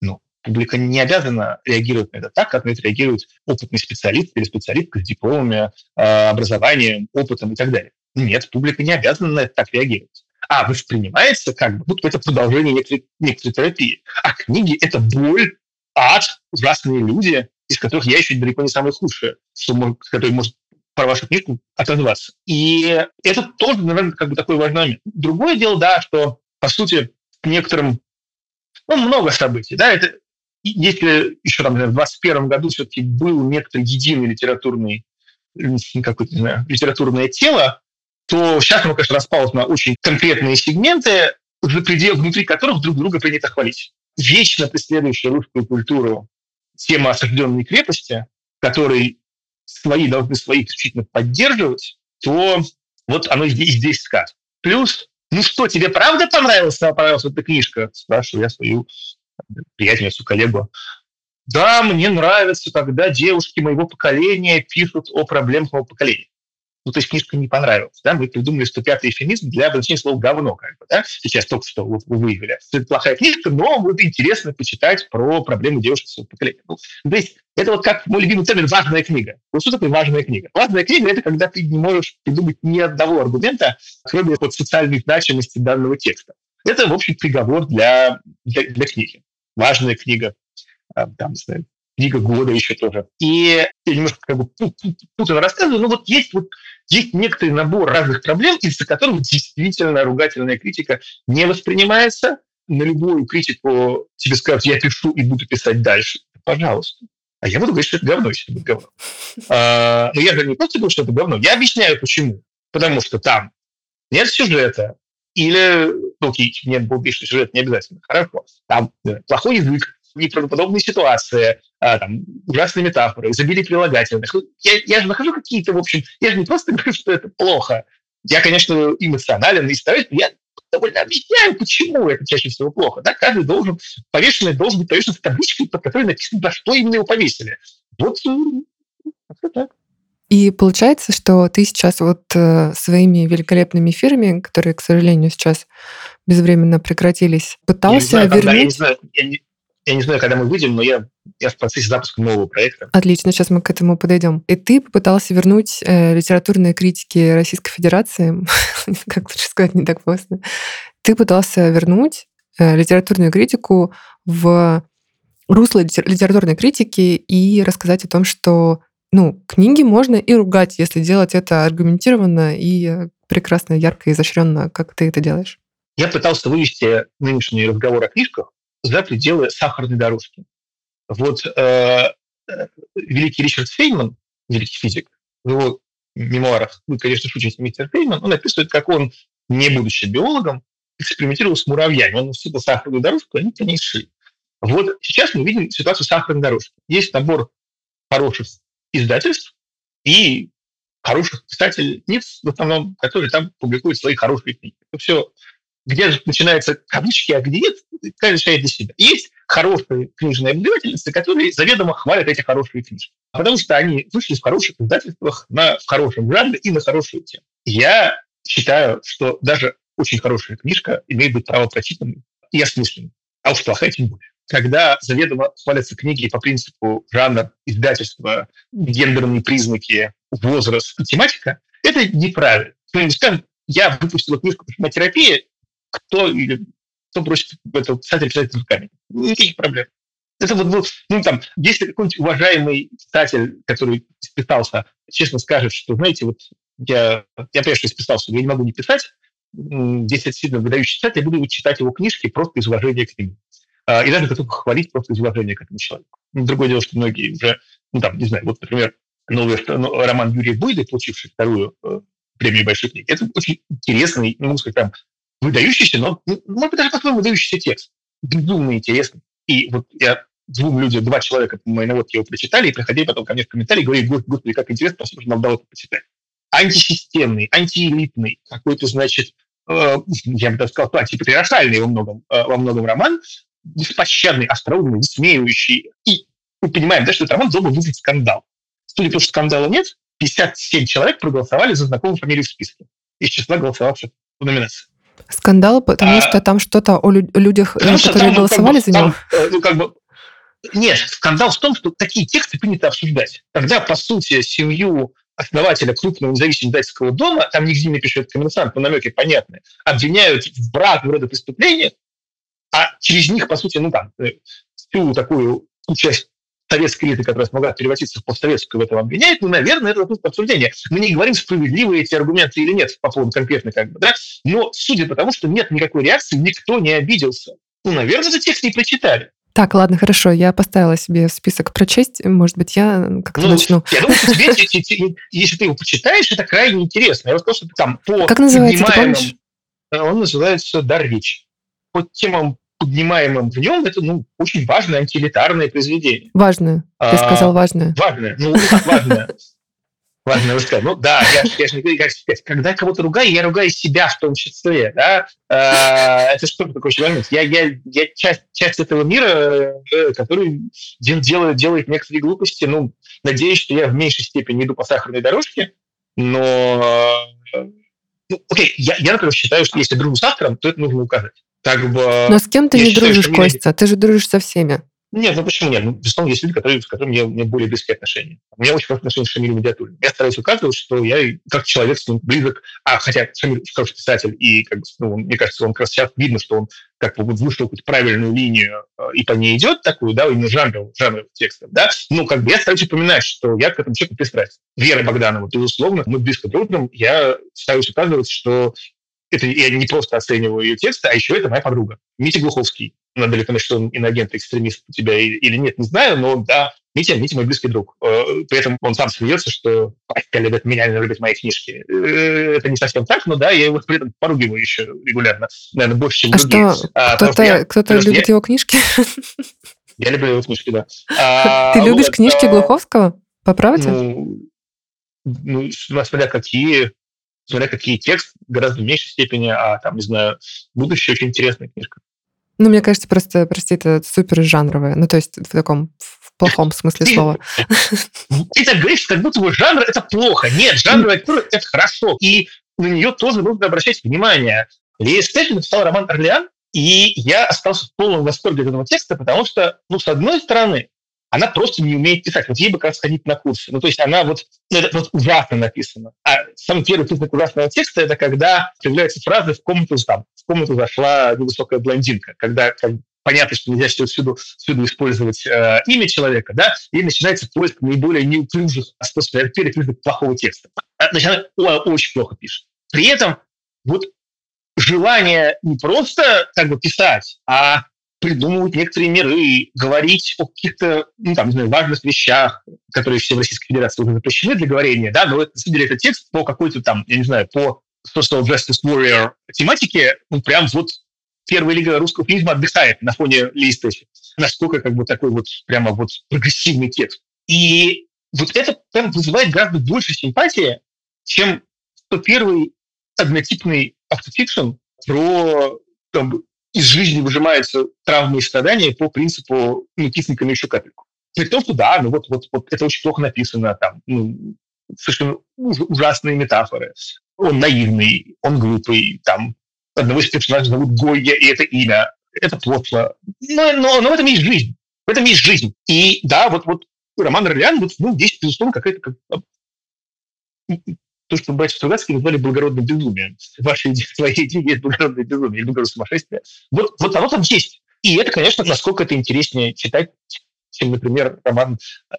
ну, публика не обязана реагировать на это так, как на это реагирует опытный специалист или специалистка с дипломами, а, образованием, опытом и так далее. Нет, публика не обязана на это так реагировать. А воспринимается как будто это продолжение некоторой, некоторой терапии. А книги – это боль, ад, ужасные люди, из которых я еще далеко не самый худший, что, который может про вашу книжку отозваться. И это тоже, наверное, как бы такой важный момент. Другое дело, да, что, по сути, некоторым, ну, много событий, да, это если еще там, в 21 году все-таки был некоторый единый литературный какое-то, знаю, литературное тело, то сейчас оно, конечно, распалось на очень конкретные сегменты, внутри которых друг друга принято хвалить. Вечно преследующая русскую культуру тема осажденной крепости, которые свои должны своих исключительно поддерживать, то вот оно здесь, здесь сказ. Плюс, ну что, тебе правда понравилась, понравилась эта книжка? Спрашиваю я свою приятельницу, коллегу. Да, мне нравится, когда девушки моего поколения пишут о проблемах моего поколения ну, то есть книжка не понравилась. Да? Мы придумали 105-й эфемизм для обозначения слова «говно». Как бы, да? Сейчас только что вот вы выявили. Это плохая книжка, но будет интересно почитать про проблемы девушек своего поколения. Ну, то есть это вот как мой любимый термин «важная книга». Вот что такое важная книга? Важная книга – это когда ты не можешь придумать ни одного аргумента, кроме вот социальной значимости данного текста. Это, в общем, приговор для, для, для книги. Важная книга, а, там, не знаю, книга года еще тоже. И я немножко как бы путано рассказываю, но вот есть, вот есть некоторый набор разных проблем, из-за которых действительно ругательная критика не воспринимается. На любую критику тебе скажут, я пишу и буду писать дальше. Пожалуйста. А я буду говорить, что это говно, если будет говно. А, но я же не просто говорю, что это говно. Я объясняю, почему. Потому что там нет сюжета, или, ну, окей, нет был что сюжет не обязательно, хорошо. Там да, плохой язык, неправдоподобные ситуации, а, там, ужасные метафоры, изобилие прилагательных. Я, я же нахожу какие-то, в общем, я же не просто <laughs> говорю, что это плохо. Я, конечно, эмоционален и стараюсь, я довольно объясняю, почему это чаще всего плохо. Да? Каждый должен, повешенный должен быть повешен с табличкой, под которой написано, за что именно его повесили. Вот, вот так. И получается, что ты сейчас вот э, своими великолепными эфирами, которые, к сожалению, сейчас безвременно прекратились, пытался я не знаю, вернуть... Когда, я, не знаю, я, не, я не знаю, когда мы выйдем, но я, я в процессе запуска нового проекта. Отлично, сейчас мы к этому подойдем. И ты попытался вернуть э, литературные критики Российской Федерации, <laughs> как лучше сказать, не так просто. Ты пытался вернуть э, литературную критику в русло литературной критики и рассказать о том, что ну, книги можно и ругать, если делать это аргументированно и прекрасно, ярко, изощренно, как ты это делаешь. Я пытался вывести нынешний разговор о книжках за пределы сахарной дорожки. Вот э, великий Ричард Фейнман, великий физик, в его мемуарах, вы, конечно, шутите, мистер Фейнман, он описывает, как он, не будучи биологом, экспериментировал с муравьями. Он насыпал сахарную дорожку, они по ней шли. Вот сейчас мы видим ситуацию сахарной дорожки. Есть набор хороших издательств и хороших писателей, в основном, которые там публикуют свои хорошие книги. Это все где же начинаются кавычки, а где нет, каждый решает для себя. Есть хорошие книжные обозревательницы, которые заведомо хвалят эти хорошие книжки. Потому что они вышли в хороших издательствах, на, хорошем жанре и на хорошую тему. Я считаю, что даже очень хорошая книжка имеет быть право прочитанной и осмысленной. А уж плохая тем более. когда заведомо хвалятся книги по принципу жанр, издательства, гендерные признаки, возраст и тематика, это неправильно. Скажем, я выпустил книжку «Терапия», кто кто бросит это писать или писать руками? Никаких проблем. Это вот, вот, ну, там, если какой-нибудь уважаемый читатель, который списался, честно скажет, что, знаете, вот я, я понимаю, списался, я не могу не писать, если это сильно выдающий читатель, я буду читать его книжки просто из уважения к нему. А, и даже готов хвалить просто из уважения к этому человеку. Другое дело, что многие уже, ну, там, не знаю, вот, например, новый ну, роман Юрия Бойды, получивший вторую э, премию большой книги, это очень интересный, ну, могу сказать, там, выдающийся, но, ну, может быть, даже по-своему выдающийся текст. Безумно интересный. И вот я двум людям, два человека по моей наводке его прочитали, и приходили потом ко мне в комментарии и говорили, господи, как интересно, спасибо, что нам дал это почитать. Антисистемный, антиэлитный, какой-то, значит, э, я бы так сказал, антипатриархальный во многом, э, во многом роман, беспощадный, остроумный, высмеивающий. И мы понимаем, да, что этот роман должен вызвать скандал. Судя по тому, что скандала нет, 57 человек проголосовали за знакомую фамилию в списке из числа голосовавших в номинации. Скандал, потому а, что там что-то о людях, которые там, голосовали ну, как бы, за него? Там, э, ну, как бы, нет, скандал в том, что такие тексты принято обсуждать. Когда, по сути, семью основателя крупного независимого издательского дома, там нигде не пишет коммерсант, но намеки понятны, обвиняют в брак в рода преступления, а через них, по сути, ну там, э, всю такую часть советской элиты, которая смогла превратиться в постсоветскую, в этом обвиняет, ну, наверное, это вопрос обсуждения. Мы не говорим, справедливы эти аргументы или нет по поводу конкретно, как бы, да, но судя по тому, что нет никакой реакции, никто не обиделся. Ну, наверное, этот текст не прочитали. Так, ладно, хорошо, я поставила себе список прочесть, может быть, я как-то ну, начну. Я думаю, что тебе, если ты его почитаешь, это крайне интересно. Я вот что там по Как называется, ты помнишь? Он называется «Дар речи». По темам поднимаемым в нем, это ну, очень важное антиэлитарное произведение. Важное. Ты а, сказал важное. Важное. Ну, важное. Важно сказать. Ну да, я, я же не говорю, как когда я кого-то ругаю, я ругаю себя в том числе, да. А, это что такое момент? Я, я, я часть, часть этого мира, э, который делает, делает некоторые глупости. Ну, надеюсь, что я в меньшей степени иду по сахарной дорожке, но э, ну, окей, я, я, например, считаю, что если дружу с автором, то это нужно указать. Как бы, Но с кем ты не считаю, дружишь, Костя? Меня... Ты же дружишь со всеми. Нет, ну почему нет? Ну, безусловно, есть люди, которые, с которыми у меня более близкие отношения. У меня очень хорошие отношения с Шамилем Медиатулиным. Я стараюсь указывать, что я как человек с ним близок, а хотя Шамиль хороший писатель, и, как бы, ну, мне кажется, он как раз сейчас видно, что он как бы вышел какую-то правильную линию э, и по ней идет такую, да, именно жанровых, жанровых текстов, да, ну, как бы я стараюсь упоминать, что я к этому человеку пристрастен. Вера Богданова, безусловно, мы близко дружим, я стараюсь указывать, что это я не просто оцениваю ее тексты, а еще это моя подруга. Митя Глуховский. Надо ли понять, что он иногент, экстремист у тебя или нет, не знаю, но да, Митя, Митя мой близкий друг. Э, при этом он сам смеется, что Паська любит меня, не любит мои книжки. Э, это не совсем так, но да, я его при этом поругиваю еще регулярно, наверное, больше, чем а другие. Что, а, кто-то, кто-то любит я, его книжки? Я люблю его книжки, да. <laughs> А, Ты любишь вот, книжки а, Глуховского? По правде? Ну, ну, смотря какие, смотря какие текст, гораздо в меньшей степени, а там, не знаю, будущее очень интересная книжка. Ну, мне кажется, просто, прости, это супер жанровое. Ну, то есть в таком в плохом смысле слова. Ты так говоришь, как будто бы жанр — это плохо. Нет, жанровая литература — это хорошо. И на нее тоже нужно обращать внимание. Лея Стефи написал роман «Орлеан», и я остался в полном восторге от этого текста, потому что, ну, с одной стороны, она просто не умеет писать. Вот ей бы как раз ходить на курсы. Ну, то есть она вот, ну, это вот ужасно написано. А самый первый признак ужасного текста – это когда появляются фразы «в комнату, там, в комнату зашла невысокая блондинка», когда как, понятно, что нельзя всюду, всюду использовать э, имя человека, да, и начинается поиск наиболее неуклюжих способов. Это первый признак плохого текста. А, значит, она очень плохо пишет. При этом вот желание не просто как бы писать, а придумывать некоторые миры, говорить о каких-то, ну, там, не знаю, важных вещах, которые все в Российской Федерации уже запрещены для говорения, да, но это, на самом деле, это текст по какой-то там, я не знаю, по social justice warrior тематике, ну, прям вот первая лига русского фильма отдыхает на фоне листа. Насколько как бы такой вот прямо вот прогрессивный текст. И вот это прям вызывает гораздо больше симпатии, чем что первый однотипный автофикшн про там, из жизни выжимаются травмы и страдания по принципу ну, кисленька на еще капельку. При том, что да, ну вот, вот, вот это очень плохо написано, там, ну, совершенно ужасные метафоры. Он наивный, он глупый, там, одного из персонажей зовут Гойя, и это имя это плохо. Но, но, но в этом есть жизнь. В этом есть жизнь. И да, вот, вот роман Орлеан, вот, ну, здесь, безусловно, какая-то как, то, что братья Стругацкие назвали благородным безумием. Ваша идея, <laughs> твоя идея есть благородное безумие или благородное сумасшествие. Вот, вот оно там есть. И это, конечно, насколько это интереснее читать, чем, например, роман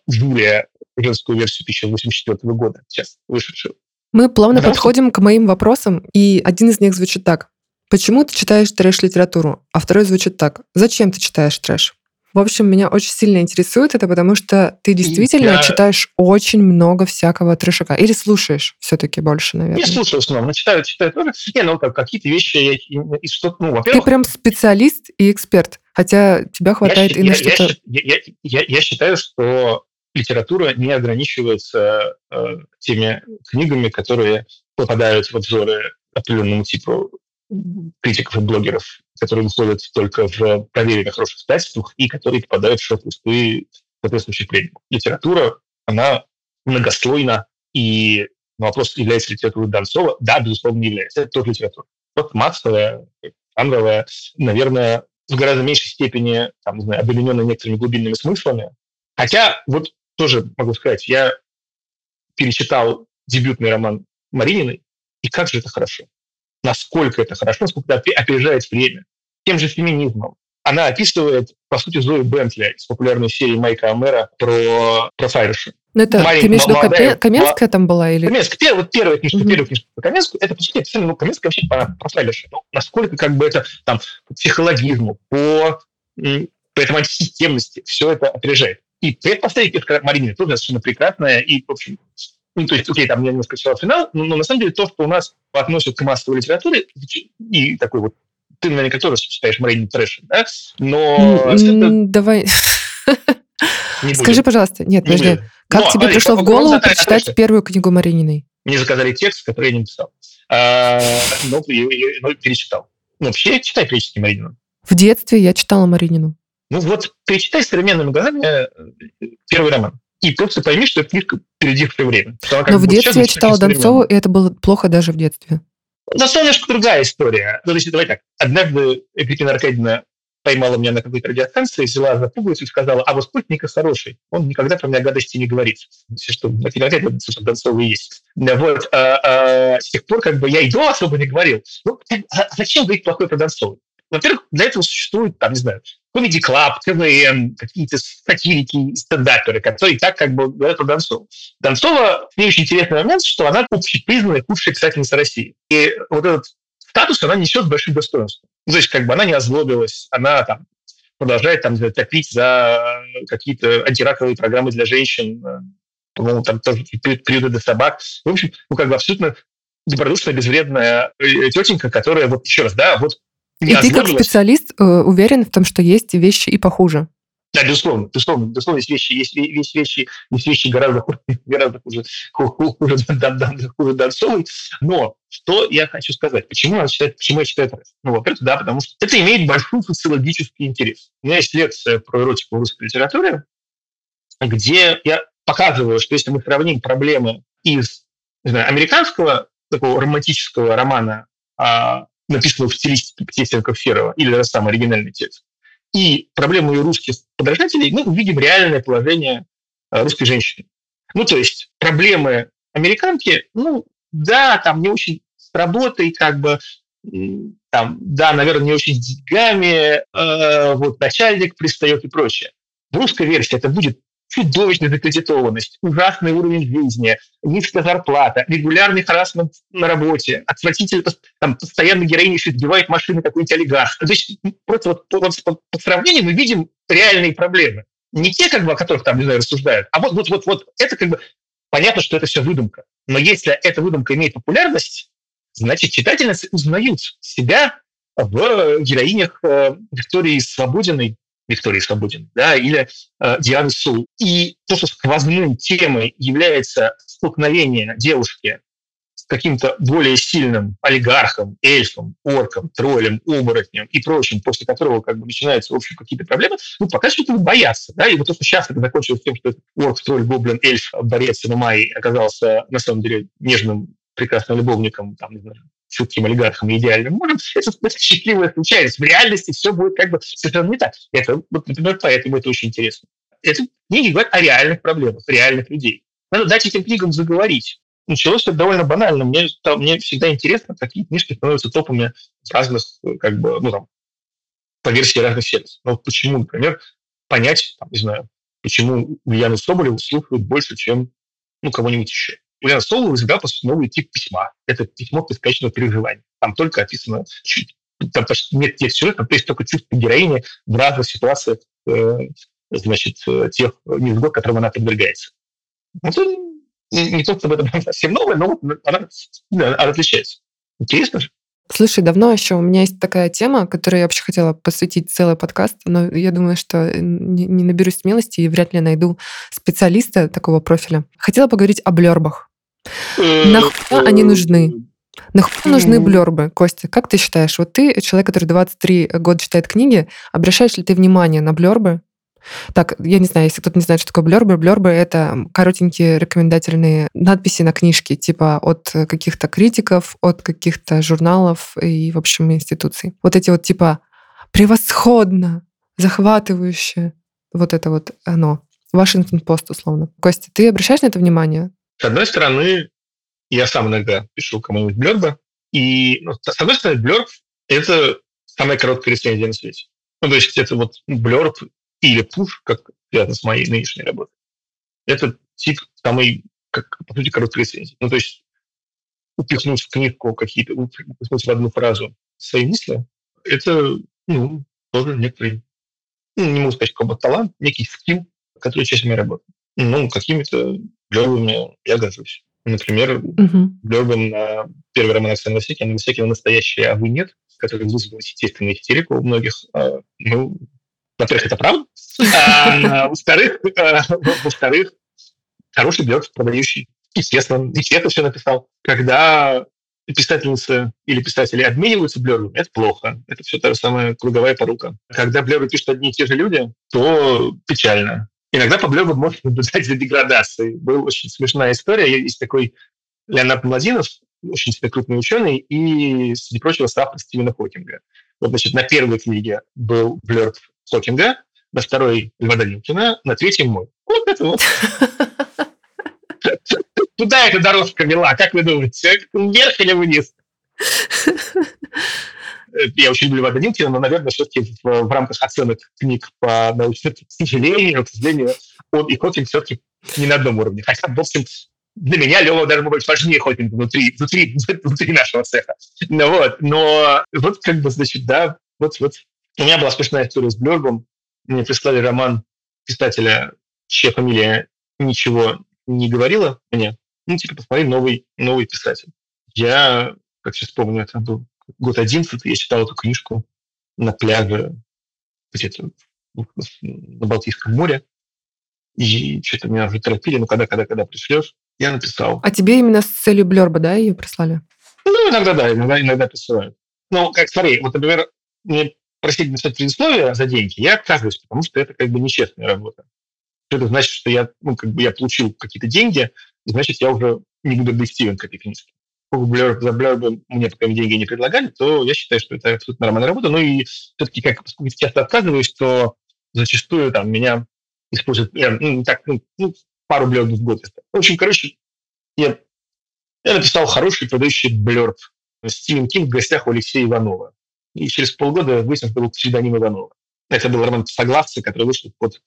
Джулия, женскую версию 1984 года, сейчас вышедшую. Мы плавно Потому подходим к моим вопросам, и один из них звучит так. Почему ты читаешь трэш-литературу? А второй звучит так. Зачем ты читаешь трэш? В общем, меня очень сильно интересует это, потому что ты действительно я... читаешь очень много всякого трешака. Или слушаешь все-таки больше, наверное? Я слушаю в основном, но читаю, читаю тоже. Не, ну, как, какие-то вещи, я, и что, ну, во-первых... Ты прям специалист и эксперт, хотя тебя хватает я, и на я, что-то... Я, я, я, я считаю, что литература не ограничивается э, теми книгами, которые попадают в обзоры определенному типу критиков и блогеров, которые выходят только в проверенных хороших издательствах и которые попадают в шорт-листы соответствующих премий. Литература, она многослойна, и вопрос, является литературой Донцова, да, безусловно, не является. Это тоже литература. Вот массовая, жанровая, наверное, в гораздо меньшей степени, там, не знаю, обремененная некоторыми глубинными смыслами. Хотя, вот тоже могу сказать, я перечитал дебютный роман Марининой, и как же это хорошо насколько это хорошо, насколько это опережает время. Тем же феминизмом. Она описывает, по сути, Зою Бентли из популярной серии Майка Амера про, про Файершу. Ну, это Марин, ты имеешь в виду Каменская там была? Или... Каменская, первая, первая книжка, угу. первая книжка про Каменскую, это, по сути, описание, ну, Каменская вообще про, про Файершу. Ну, насколько как бы это там по психологизму, по, по этому антисистемности, все это опережает. И предпоследняя книжка Марины тоже совершенно прекрасная, и, в общем, ну, то есть, окей, там я немножко читал финал, но, но на самом деле то, что у нас относят к массовой литературе, и такой вот, ты наверняка тоже считаешь Маринин трэш, да? Но... Mm, давай... Скажи, пожалуйста, нет, подожди, как тебе пришло в голову прочитать первую книгу Марининой? Мне заказали текст, который я не написал, а, но, перечитал. Ну, вообще, читай перечитай Маринину. В детстве я читала Маринину. Ну вот, перечитай современными глазами э, первый роман и просто пойми, что это книжка перейдившее время. Но в детстве я читала Донцову, и это было плохо даже в детстве. Донцова немножко другая история. Ну, значит, давай так. Однажды Екатерина Аркадьевна поймала меня на какой-то радиостанции, взяла за пуговицу и сказала, а вот путь Ника хороший, он никогда про меня гадости не говорит. Все, что Екатерина Аркадьевна, собственно, Донцова и есть. Вот, а, а, с тех пор как бы я и до особо не говорил. Ну, а зачем говорить плохое про Донцову? Во-первых, для этого существует, там, не знаю, Comedy Club, КВН, какие-то сатирики, стендаперы, которые так как бы говорят про Донцову. Донцова, очень интересный момент, что она общепризнанная худшая писательница России. И вот этот статус она несет с большим достоинством. Ну, то есть как бы она не озлобилась, она там продолжает там топить за какие-то антираковые программы для женщин, по-моему, там тоже приюты для собак. В общем, ну, как бы абсолютно добродушная, безвредная э, тетенька, которая, вот еще раз, да, вот и ты как специалист э, уверен в том, что есть вещи и похуже? Да, безусловно, безусловно, безусловно, есть вещи, есть, есть вещи, есть вещи гораздо хуже, <laughs> гораздо хуже, хуже, хуже, хуже Донцовой. Но что я хочу сказать? Почему я читаю, почему я читаю это? Ну, во-первых, да, потому что это имеет большой социологический интерес. У меня есть лекция про эротику в русской литературе, где я показываю, что если мы сравним проблемы из не знаю, американского такого романтического романа а, написанного в стилистике Птесенко Ферова, или даже самый оригинальный текст, и проблему ее русских подражателей, мы увидим реальное положение э, русской женщины. Ну, то есть проблемы американки, ну, да, там не очень с работой, как бы, там, да, наверное, не очень с деньгами, э, вот начальник пристает и прочее. В русской версии это будет чудовищная закредитованность, ужасный уровень жизни, низкая зарплата, регулярный харасмент на работе, отвратительно, там, постоянно героиня еще сбивает машины какой-нибудь олигарх. То есть просто вот по, по, по сравнению мы видим реальные проблемы. Не те, как бы, о которых там, не знаю, рассуждают, а вот, вот, вот, вот это как бы понятно, что это все выдумка. Но если эта выдумка имеет популярность, значит, читательницы узнают себя в героинях э, Виктории Свободиной, Виктории Свободиной, да, или э, Дианы Сул. И то, что сквозной темой является столкновение девушки с каким-то более сильным олигархом, эльфом, орком, троллем, оборотнем и прочим, после которого как бы начинаются, в общем, какие-то проблемы, ну, пока что этого боятся. Да? И вот то, что сейчас это закончилось тем, что орк, тролль, гоблин, эльф, борец Самамай оказался на самом деле нежным, прекрасным любовником, там, не знаю, чутким олигархом идеальным мужем, это, <laughs> счастливая случайность. В реальности все будет как бы совершенно не так. Это, вот, например, поэтому это очень интересно. Это книги говорят о реальных проблемах, реальных людей. Надо дать этим книгам заговорить. Началось это довольно банально. Мне, там, мне всегда интересно, какие книжки становятся топами разных, как бы, ну, там, по версии разных сервисов. Вот почему, например, понять, там, не знаю, почему Ульяну Соболеву слушают больше, чем ну, кого-нибудь еще. Ульяна Соболева всегда новый тип письма. Это письмо бесконечного переживания. Там только описано чуть там почти нет тех сюжетов, то есть только чувство героини в разных ситуациях, э, значит, э, тех невзгод, которым она подвергается. Это не то, чтобы это совсем новое, но она, она отличается. Интересно же? Слушай, давно еще у меня есть такая тема, которой я вообще хотела посвятить целый подкаст, но я думаю, что не, не наберусь смелости и вряд ли найду специалиста такого профиля. Хотела поговорить о блербах. Э, Нахуя они нужны? Нахуя нужны блербы, Костя? Как ты считаешь? Вот ты человек, который 23 года читает книги, обращаешь ли ты внимание на блербы? Так, я не знаю, если кто-то не знает, что такое блербы. Блербы — это коротенькие рекомендательные надписи на книжке, типа от каких-то критиков, от каких-то журналов и, в общем, институций. Вот эти вот типа превосходно, захватывающе. Вот это вот оно. Вашингтон Пост, условно. Костя, ты обращаешь на это внимание? С одной стороны, я сам иногда пишу кому-нибудь блербы, и, ну, с одной стороны, блерб — это самая короткая рецензия на свете. Ну, то есть это вот блерб или пуш, как связано с моей нынешней работой, это тип самый, как, по сути, короткой рецензии. Ну, то есть упихнуть в книжку какие-то, упихнуть в одну фразу свои мысли, это, ну, тоже некоторый, ну, не могу сказать, какой талант, некий скилл, который часть моей работы. Ну, какими-то блёрбами я горжусь. Например, uh-huh. блёрбом на первый роман Оксаны Васекина, Васекина «Настоящее, а вы нет», который вызвал естественную истерику у многих. А, ну, во-первых, это правда. А, во-вторых, а, во-вторых, хороший блог, продающий. Естественно, естественно, все написал. Когда писательницы или писатели обмениваются блергами, это плохо. Это все та же самая круговая порука. Когда блеры пишут одни и те же люди, то печально. Иногда по блергу можно наблюдать за деградацией. Была очень смешная история. Есть такой Леонард Младинов, очень себе крупный ученый, и, среди прочего, соавтор Стивена Хокинга. Вот, значит, на первой книге был блерд Хокинга, на второй Льва Данилкина, на третьем мой. Вот это вот. <laughs> Куда эта дорожка вела, как вы думаете? Вверх или вниз? <laughs> Я очень люблю Льва Данилкина, но, наверное, все-таки в, в рамках оценок книг по научным, к сожалению, к сожалению, он и Хокинг все-таки не на одном уровне. Хотя, в общем, для меня Лева даже может быть важнее Хокинга внутри, внутри, внутри нашего цеха. Ну, вот, но вот как бы, значит, да, вот, вот у меня была смешная история с Блёрбом. Мне прислали роман писателя, чья фамилия ничего не говорила мне. Ну, типа, посмотри, новый, новый писатель. Я, как сейчас помню, это был год одиннадцатый, я читал эту книжку на пляже где-то на Балтийском море. И что-то меня уже торопили, ну когда, когда, когда пришлешь, я написал. А тебе именно с целью Блерба, да, ее прислали? Ну, иногда да, иногда, иногда присылают. Ну, как, смотри, вот, например, мне просить написать предисловие за деньги, я отказываюсь, потому что это как бы нечестная работа. Это значит, что я, ну, как бы я получил какие-то деньги, значит, я уже не буду объективен к этой книжке. Блер, за Блер бы мне пока деньги не предлагали, то я считаю, что это абсолютно нормальная работа. Ну и все-таки, как поскольку часто отказываюсь, то зачастую там меня используют я, ну, так, ну, ну, пару блеров в год. В общем, короче, я, я написал хороший продающий блерб. Стивен Кинг в гостях у Алексея Иванова. И через полгода выяснилось, что был псевдоним Иванова. Это был роман «Согласцы», который вышел под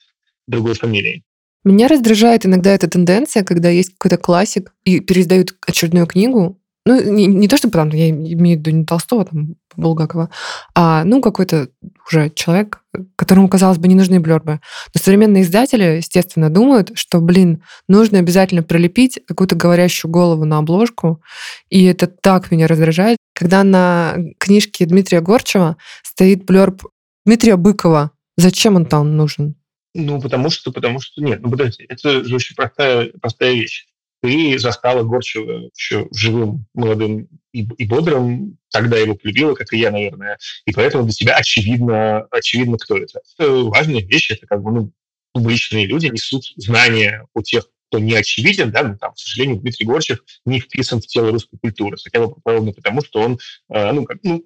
другой фамилией. Меня раздражает иногда эта тенденция, когда есть какой-то классик и переиздают очередную книгу, ну, не, не то, чтобы там, я имею в виду не Толстого, там, Булгакова, а, ну, какой-то уже человек, которому, казалось бы, не нужны блербы. Но современные издатели, естественно, думают, что, блин, нужно обязательно пролепить какую-то говорящую голову на обложку, и это так меня раздражает, когда на книжке Дмитрия Горчева стоит блерб Дмитрия Быкова. Зачем он там нужен? Ну, потому что, потому что нет, ну, подожди, это же очень простая, простая вещь ты застала Горчева еще живым, молодым и, и бодрым, тогда его полюбила, как и я, наверное, и поэтому для тебя очевидно, очевидно, кто это. Это важная вещь, это как бы ну, публичные люди несут знания о тех то не очевиден, да, ну, там, к сожалению, Дмитрий Горчев не вписан в тело русской культуры, хотя бы ровно потому, что он, э, ну, как, ну,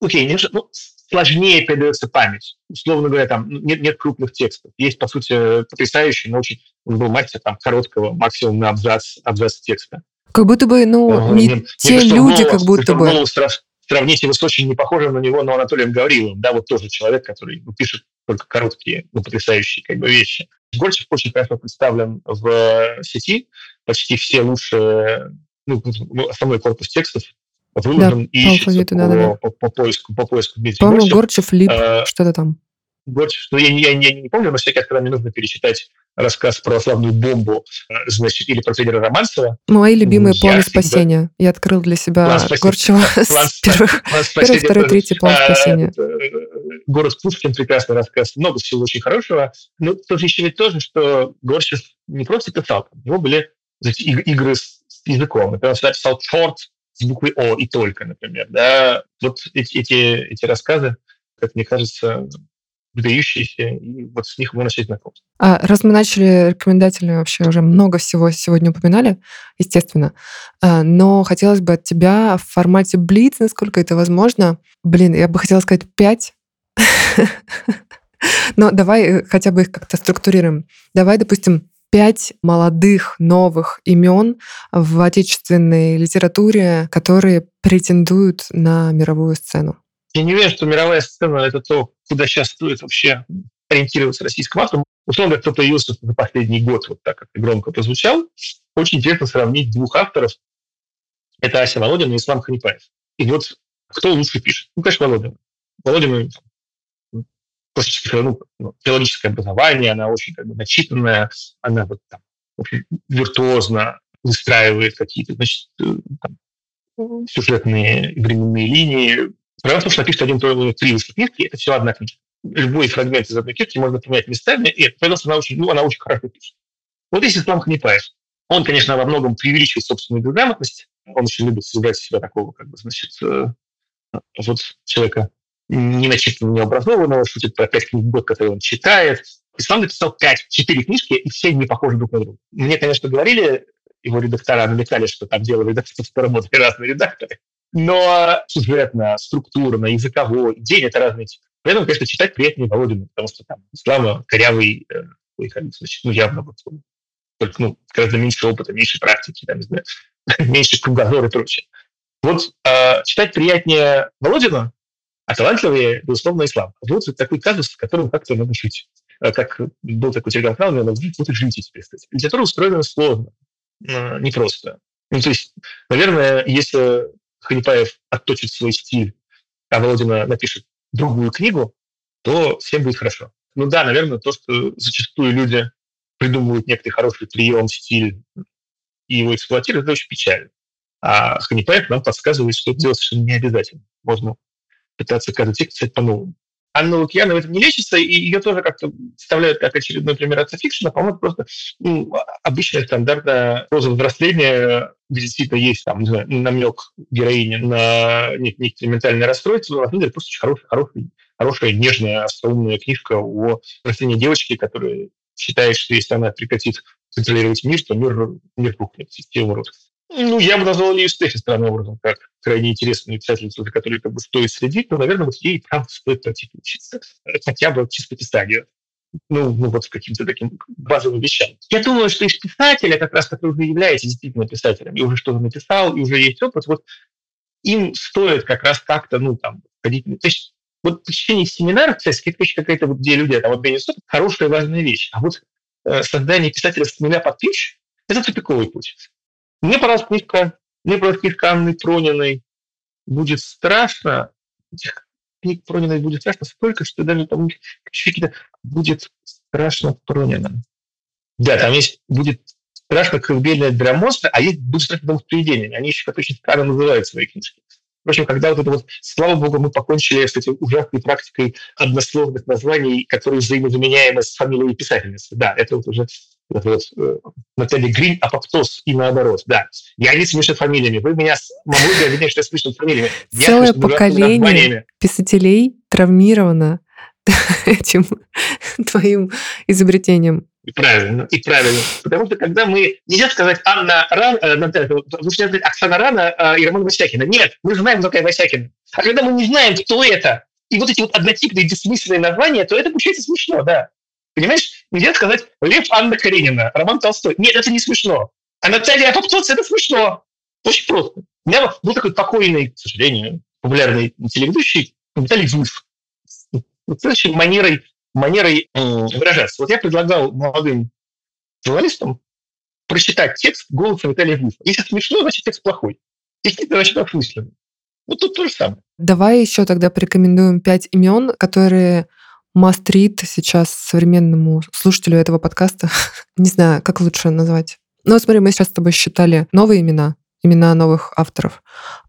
окей, не, ну, сложнее передается память. Условно говоря, там ну, нет, нет крупных текстов. Есть, по сути, потрясающий, но очень, он был мастер там короткого, максимум на абзац, абзац текста. Как будто бы, ну, не те мне люди, голос, как будто бы... сравнить его с очень не похожим на него, но Анатолием Гавриловым, да, вот тоже человек, который ну, пишет только короткие, но потрясающие как бы вещи. Горчев очень хорошо представлен в сети. Почти все лучшие, ну, ну основной корпус текстов выложен да, и ищется по, да, да. По, по, поиску, по поиску Дмитрия По-моему, Горчев, Лип, а, что-то там. Горчев, ну, я, я, я, не помню, но всякий раз, когда мне нужно перечитать рассказ про славную бомбу, э, значит, или про Федора Романцева. Мои любимые я планы спасения. Да. Я открыл для себя план Горчева план, с первых, план первый, второй, третий план а, спасения. Э, Город Пушкин, прекрасный рассказ, много всего очень хорошего. Но тут еще ведь тоже, что Горчев не просто писал, у него были игры с языком. Например, он писал «черт», с буквой О и только, например. Да? Вот эти, эти, эти рассказы, как мне кажется, выдающиеся, и вот с них можно начать знакомство. А раз мы начали рекомендательные вообще уже много всего сегодня упоминали, естественно, а, но хотелось бы от тебя в формате Блиц, насколько это возможно. Блин, я бы хотела сказать пять. <laughs> Но давай э, хотя бы их как-то структурируем. Давай, допустим, пять молодых новых имен в отечественной литературе, которые претендуют на мировую сцену? Я не уверен, что мировая сцена — это то, куда сейчас стоит вообще ориентироваться российскому автору. Условно, кто появился за последний год, вот так как громко прозвучал, очень интересно сравнить двух авторов. Это Ася Володина и Ислам Ханипаев. И вот кто лучше пишет? Ну, конечно, Володина. Володина классическое <laughs> ну, ну, филологическое образование, она очень как бы начитанная, она вот там виртуозно выстраивает какие-то значит, э, там, сюжетные временные линии. Проблема в том, что напишет один, то три вышли книжки, это все одна книжка. Любой фрагмент из одной книжки можно поменять местами, и это потому что она очень, ну, она очень хорошо пишет. Вот если Ислам Ханипаев, он, конечно, во многом преувеличивает собственную безграмотность, он очень любит создать себя такого, как бы, значит, э, вот человека не начитанного, не образованного, шутит про пять книг в год, которые он читает. И сам написал пять, четыре книжки, и все не похожи друг на друга. Мне, конечно, говорили, его редактора намекали, что там дело редакторство работали <laughs> разные редакторы, но сюжетно, структурно, языково, день это разные типы. Поэтому, конечно, читать приятнее Володину, потому что там Слава корявый, э, значит, ну, явно вот, только, ну, гораздо меньше опыта, меньше практики, там, не знаю, <laughs> меньше кругозора и прочее. Вот э, читать приятнее Володина, а талантливые, безусловно, ислам. Вот такой казус, которым как-то надо жить. Э, как был такой телеграм-канал, надо жить, вот и живите теперь. Кстати. Литература устроена сложно, непросто. Ну, то есть, наверное, если Ханипаев отточит свой стиль, а Володина напишет другую книгу, то всем будет хорошо. Ну да, наверное, то, что зачастую люди придумывают некоторый хороший прием, стиль и его эксплуатируют, это очень печально. А Ханипаев нам подсказывает, что это делать совершенно не обязательно. Можно пытаться каждый текст писать по-новому. Анна Лукьянова этим не лечится, и ее тоже как-то вставляют как очередной пример артефикшена. По-моему, просто ну, обычная стандартная проза взросления, где действительно есть там, не знаю, намек героини на некие ментальные расстройства. На самом просто очень хорошая, хорошая, хорошая, нежная, остроумная книжка о рождении девочки, которая считает, что если она прекратит контролировать мир, то мир, мир рухнет, все умрут. Ну, я бы назвал ее Стефи странным образом, как крайне интересную писательницу, которой как бы стоит следить, но, наверное, вот ей правда стоит пройти учиться. <laughs> Хотя бы чистописанию. Ну, ну, вот каким-то таким базовым вещам. Я думаю, что из писателя, как раз который вы являетесь действительно писателем, и уже что-то написал, и уже есть опыт, вот им стоит как раз как-то, ну, там, ходить... То есть вот посещение семинаров, кстати, это вещь какая-то, вот, где люди там обмениваются, хорошая, важная вещь. А вот э, создание писателя с нуля под ключ – это тупиковый путь. Мне понравилась книжка, мне понравилась книжка Анны Прониной «Будет страшно». Этих книг Прониной «Будет страшно» столько, что даже там какие-то «Будет страшно Пронина». Да, там есть «Будет страшно колыбельная для монстра», а есть «Будет страшно дом с привидениями». Они еще как очень странно называют свои книжки. Впрочем, когда вот это вот, слава богу, мы покончили с этой ужасной практикой однословных названий, которые взаимозаменяемы с фамилией писательницы. Да, это вот уже Наталья Грин, апоптоз и наоборот. Да, я не смешан фамилиями. Вы меня могли обвинять, что я смешан фамилиями. Целое поколение писателей травмировано <laughs> этим твоим изобретением. И правильно, и правильно. Потому что когда мы... Нельзя сказать Анна Ран... Э, нельзя сказать Оксана Рана э, и Роман Васякина. Нет, мы знаем, кто такая Васякина. А когда мы не знаем, кто это, и вот эти вот однотипные бессмысленные названия, то это получается смешно, да. Понимаешь? Нельзя сказать Лев Анна Каренина, Роман Толстой. Нет, это не смешно. А Наталья Апоптоц – это смешно. Очень просто. У меня был такой покойный, к сожалению, популярный телеведущий Виталий. Вот следующей манерой, манерой выражаться. Вот я предлагал молодым журналистам прочитать текст голосом Виталия Вульфа. Если смешно, значит текст плохой. Если нет, значит осмысленный. Вот тут то же самое. Давай еще тогда порекомендуем пять имен, которые мастрит сейчас современному слушателю этого подкаста. <laughs> Не знаю, как лучше назвать. Ну, смотри, мы сейчас с тобой считали новые имена, имена новых авторов.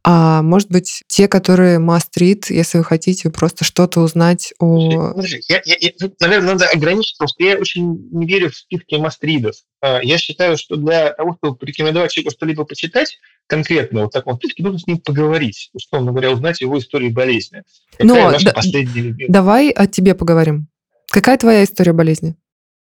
А может быть, те, которые мастрит, если вы хотите просто что-то узнать о... Подожди, я, я, я, наверное, надо ограничить, потому что я очень не верю в списки мастридов. А, я считаю, что для того, чтобы порекомендовать человеку что-либо почитать, конкретно вот таком списке, нужно с ним поговорить, условно говоря, узнать его историю болезни. Какая Но да, последняя... давай о тебе поговорим. Какая твоя история болезни?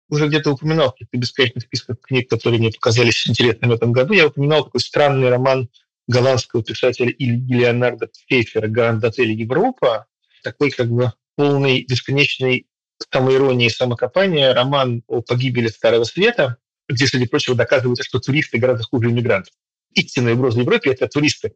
уже где-то упоминал в каких-то бесконечных списках книг, которые мне показались интересными в этом году. Я упоминал такой странный роман голландского писателя Ильи Леонарда Фейфера «Гранд Отель Европа». Такой как бы полный бесконечной самоиронии и самокопания роман о погибели Старого Света, где, среди прочего, доказывается, что туристы гораздо хуже иммигрантов. Истинная угроза Европе – это туристы.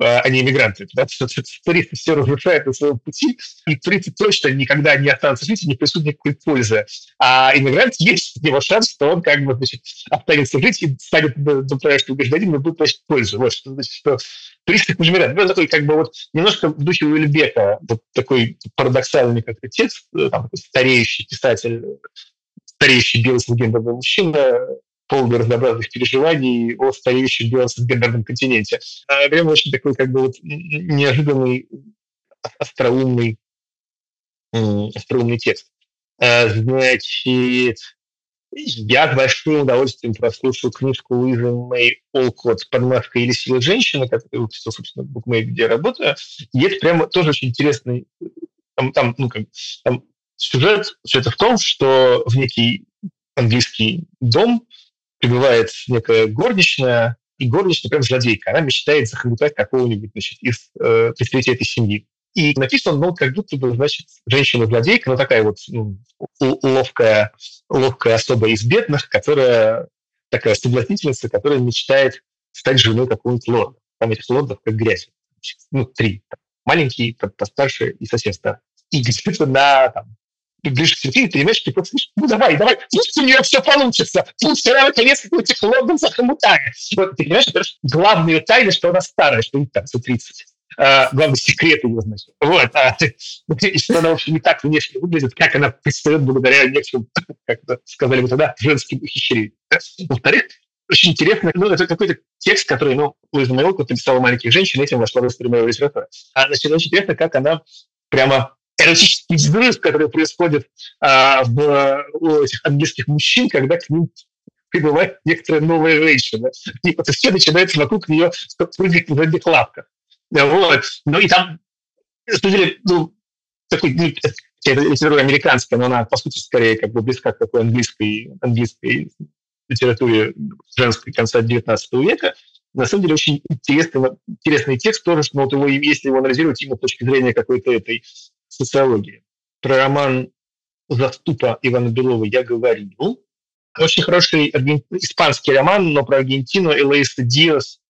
А, а не иммигранты. Да? <laughs> Туристы все разрушают на своем пути, и туристы точно никогда не останутся жить и не присутствует никакой пользы. А иммигрант есть у него шанс, что он как бы значит, останется жить и станет настоящим гражданином и будет платить пользу. Вот что значит, что туристы хуже иммигранты. Это такой как бы вот немножко в духе Уильбека, вот такой парадоксальный как отец, э, там, стареющий писатель, стареющий белый гендерный мужчина, полный разнообразных переживаний о стареющем белом континенте. А прям очень такой как бы вот неожиданный, остроумный, остроумный текст. А, значит, я с большим удовольствием прослушал книжку Луизы Мэй Олкот «Подмазка или сила женщины», которую выпустил, собственно, букмейт, где я работаю. И это прямо тоже очень интересный там, там, ну, как, там сюжет, это в том, что в некий английский дом прибывает некая горничная, и горничная прям злодейка. Она мечтает захомутать какого-нибудь значит, из э, представителей этой семьи. И написано, ну, как будто бы, значит, женщина-злодейка, но такая вот ну, ловкая, ловкая особа из бедных, которая такая соблазнительница, которая мечтает стать женой какого-нибудь лорда. Там этих лордов как грязь. Ну, три. Маленький, постарше и совсем. И где-то на там, ближе к ты понимаешь, ты просто ну давай, давай, пусть у нее все получится, пусть она наконец этих лондонцев омутает. Вот, ты понимаешь, это главная тайна, что она старая, что не там, за 30. А, главный секрет ее, значит. Вот. А, <laughs> и что она вообще не так внешне выглядит, как она предстает благодаря некоторым, <laughs> как сказали бы тогда, женским ухищрениям. Во-вторых, очень интересно, ну, это какой-то текст, который, ну, Луиза Майлко написала «Маленьких женщин», этим вошла в историю моего литературы. А, значит, очень интересно, как она прямо эротический взрыв, который происходит а, в, у этих английских мужчин, когда к ним прибывает некоторая новая женщина. И вот все начинается вокруг нее прыгать на задних лапках. Вот. Ну и там, на самом деле, ну, такой, ну, литература американская, но она, по сути, скорее как бы близка к такой английской, английской литературе женской конца XIX века. На самом деле очень интересный, интересный текст тоже, что вот его, если его анализировать именно с точки зрения какой-то этой социологии. Про роман «Заступа» Ивана Белова я говорил. Очень хороший испанский роман, но про Аргентину Элейса Диас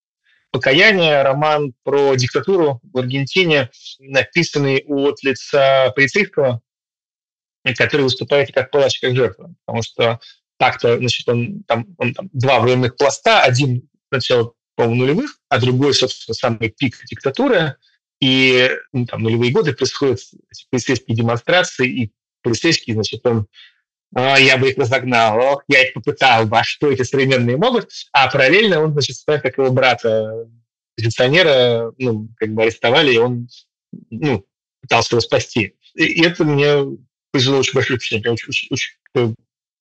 «Покаяние», роман про диктатуру в Аргентине, написанный от лица полицейского, который выступает как палач, как жертва. Потому что так-то, значит, он там, он там два военных пласта, один сначала, по-моему, нулевых, а другой, собственно, самый пик диктатуры – и ну, там нулевые годы происходят полицейские демонстрации, и полицейские, значит, он а, я бы их разогнал, ох, я их попытал а что эти современные могут? А параллельно он, значит, ставит как его брата, пенсионера, ну, как бы арестовали, и он, ну, пытался его спасти. И это мне произвело очень большое впечатление, очень, очень, очень,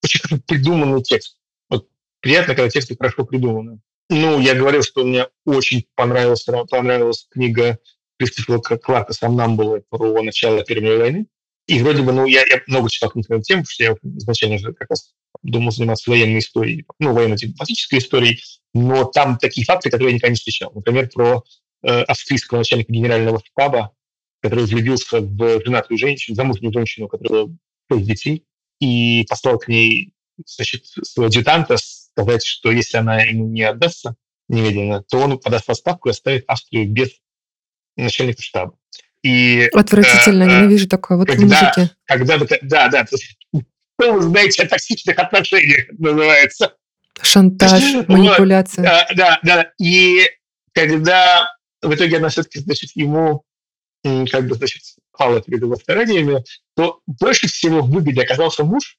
очень придуманный текст. Вот приятно, когда тексты хорошо придуманы. Ну, я говорил, что мне очень понравилась, понравилась книга Кристофера Кларка сам нам было про начало Первой мировой войны. И вроде бы, ну, я, я много читал книг потому что я изначально же как раз думал заниматься военной историей, ну, военно-дипломатической историей, но там такие факты, которые я никогда не встречал. Например, про э, австрийского начальника генерального штаба, который влюбился в женатую женщину, замужнюю женщину, у которой шесть детей, и послал к ней значит, своего адъютанта сказать, что если она ему не отдастся немедленно, то он подаст в отставку и оставит Австрию без начальника штаба. И, Отвратительно, э, ненавижу такое вот когда, музыке. Когда, да, да, вы знаете о токсичных отношениях, называется. Шантаж, манипуляция. Да, да, да. И когда в итоге она все-таки, значит, ему как бы, значит, пала перед его стараниями, то больше всего в выгоде оказался муж,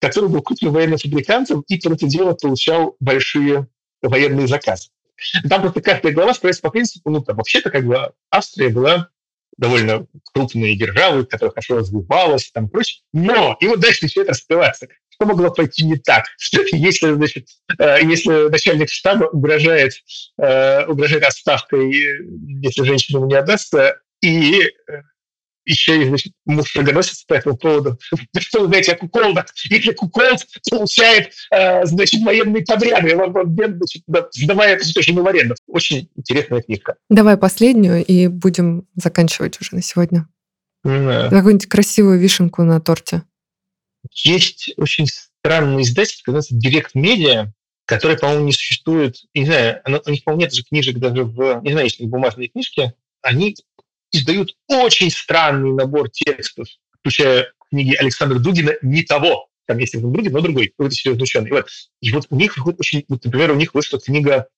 который был куплен военным фабрикантом и по это дело получал большие военные заказы. Там просто каждая глава строится по принципу, ну, там, вообще-то, как бы, Австрия была довольно крупной державой, которая хорошо развивалась, там, прочее. Но, и вот дальше начинает раскрываться. Что могло пойти не так? Если, значит, э, если начальник штаба угрожает, э, угрожает отставкой, если женщина ему не отдастся, и э, еще и, значит, муж многоносится по этому поводу. Что вы знаете о куколдах? Если куколд получает, э, значит, военные подряды, он, значит, сдавая эту точно в аренду. Очень интересная книжка. Давай последнюю, и будем заканчивать уже на сегодня. Да. Какую-нибудь красивую вишенку на торте. Есть очень странный издательство, называется Direct Media, который, по-моему, не существует, не знаю, оно, у них, по-моему, нет же книжек даже в, не знаю, есть ли бумажные книжки, они издают очень странный набор текстов, включая книги Александра Дугина «Не того». Там есть один Дугин, но другой, какой-то серьезный ученый. Вот, и вот у них выходит очень... Вот, например, у них вышла книга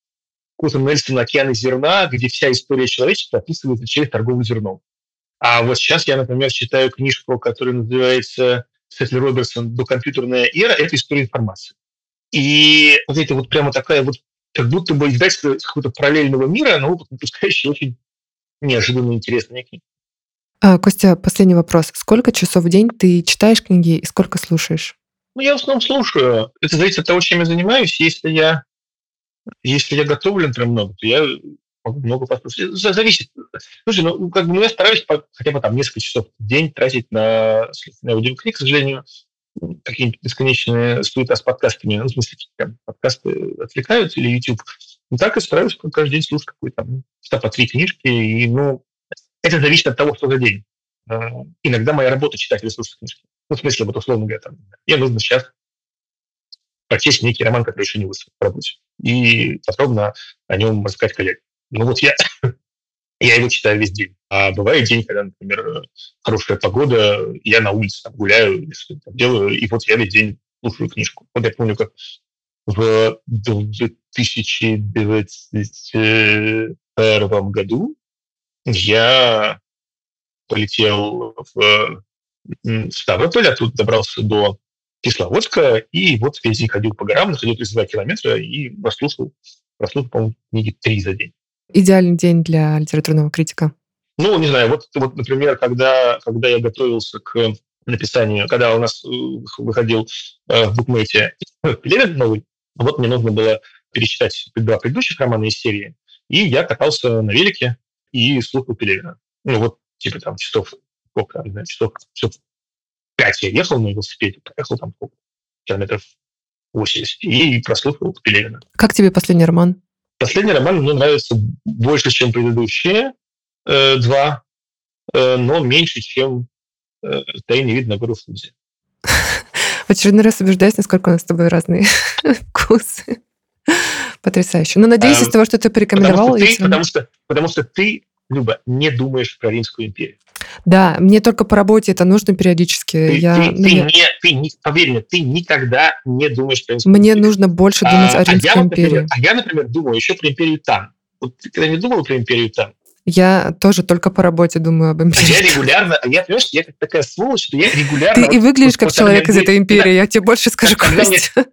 Кута Нельсона «Океаны зерна», где вся история человечества описывается через торговлю зерном. А вот сейчас я, например, читаю книжку, которая называется Сетли Робертсон «Докомпьютерная эра» — это история информации. И вот это вот прямо такая вот как будто бы издательство какого-то параллельного мира, но выпускающее очень неожиданно интересные книги. А, Костя, последний вопрос. Сколько часов в день ты читаешь книги и сколько слушаешь? Ну, я в основном слушаю. Это зависит от того, чем я занимаюсь. Если я, если я готовлю, например, много, то я могу много послушать. Зависит. Слушай, ну, как бы, ну, я стараюсь хотя бы там несколько часов в день тратить на, на аудиокниг, к сожалению. Какие-нибудь бесконечные суета с подкастами, ну, в смысле, там, подкасты отвлекают или YouTube. Ну, так и стараюсь каждый день слушать какой-то там, по три книжки. И, ну, это зависит от того, что за день. А, иногда моя работа читать или слушать книжки. Ну, в смысле, вот условно говоря, там, мне нужно сейчас прочесть некий роман, который еще не вышел в работе, и подробно о нем рассказать коллег. Ну, вот я, <coughs> я его читаю весь день. А бывает день, когда, например, хорошая погода, я на улице там, гуляю, делаю, и вот я весь день слушаю книжку. Вот я помню, как в 2021 году я полетел в Ставрополь, оттуда добрался до Кисловодска, и вот весь день ходил по горам, находил 32 километра и прослушал, прослушал, по-моему, книги три за день. Идеальный день для литературного критика. Ну, не знаю, вот, вот например, когда, когда я готовился к написанию, когда у нас э, выходил э, в букмейте Пелевин <clears throat> новый, вот мне нужно было перечитать два предыдущих романа из серии, и я катался на велике и слушал Пелевина. Ну, вот, типа, там, часов, сколько, не знаю, часов, часов пять я ехал на велосипеде, проехал там сколько, километров 80, и прослушал Пелевина. Как тебе последний роман? Последний роман мне нравится больше, чем предыдущие э, два, э, но меньше, чем э, «Дай не видно гору Фузи». <laughs> В очередной раз убеждаюсь, насколько у нас с тобой разные <laughs> вкусы. Потрясающе. Но надеюсь, из того, что ты порекомендовал... Потому что ты, потому, что, потому что ты, Люба, не думаешь про Римскую империю. Да, мне только по работе это нужно периодически. Ты, я, ты, ну, ты, я... не, ты не, поверь мне, ты никогда не думаешь про Римскую мне империю. Мне нужно больше думать а, о Римской а я, империи. Например, а я, например, думаю еще про империю Тан. Вот ты когда не думал про империю Тан? Я тоже только по работе думаю об империи. Я регулярно, я, понимаешь, я как такая сволочь, что я регулярно... Ты и выглядишь как человек из этой империи, я тебе больше скажу, Костя. Когда мне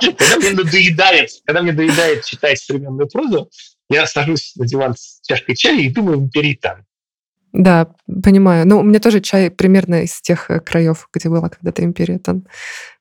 надоедает, когда мне надоедает читать современную прозу, я сажусь на диван с чашкой чая и думаю империи там. Да, понимаю. Ну, у меня тоже чай примерно из тех э, краев, где была когда-то империя. Там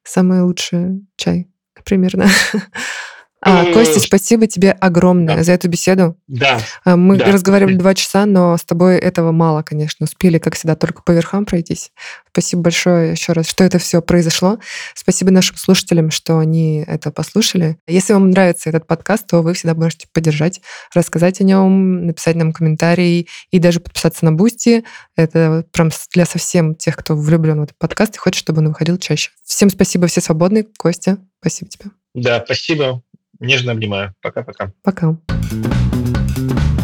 самый лучший чай примерно. <laughs> А, Костя, спасибо тебе огромное да. за эту беседу. Да. А, мы да. разговаривали два часа, но с тобой этого мало, конечно. Успели, как всегда, только по верхам пройтись. Спасибо большое еще раз, что это все произошло. Спасибо нашим слушателям, что они это послушали. Если вам нравится этот подкаст, то вы всегда можете поддержать, рассказать о нем, написать нам комментарий и даже подписаться на Бусти. Это прям для совсем тех, кто влюблен в этот подкаст и хочет, чтобы он выходил чаще. Всем спасибо, все свободны. Костя, спасибо тебе. Да, спасибо. Нежно обнимаю. Пока-пока. Пока. -пока. Пока.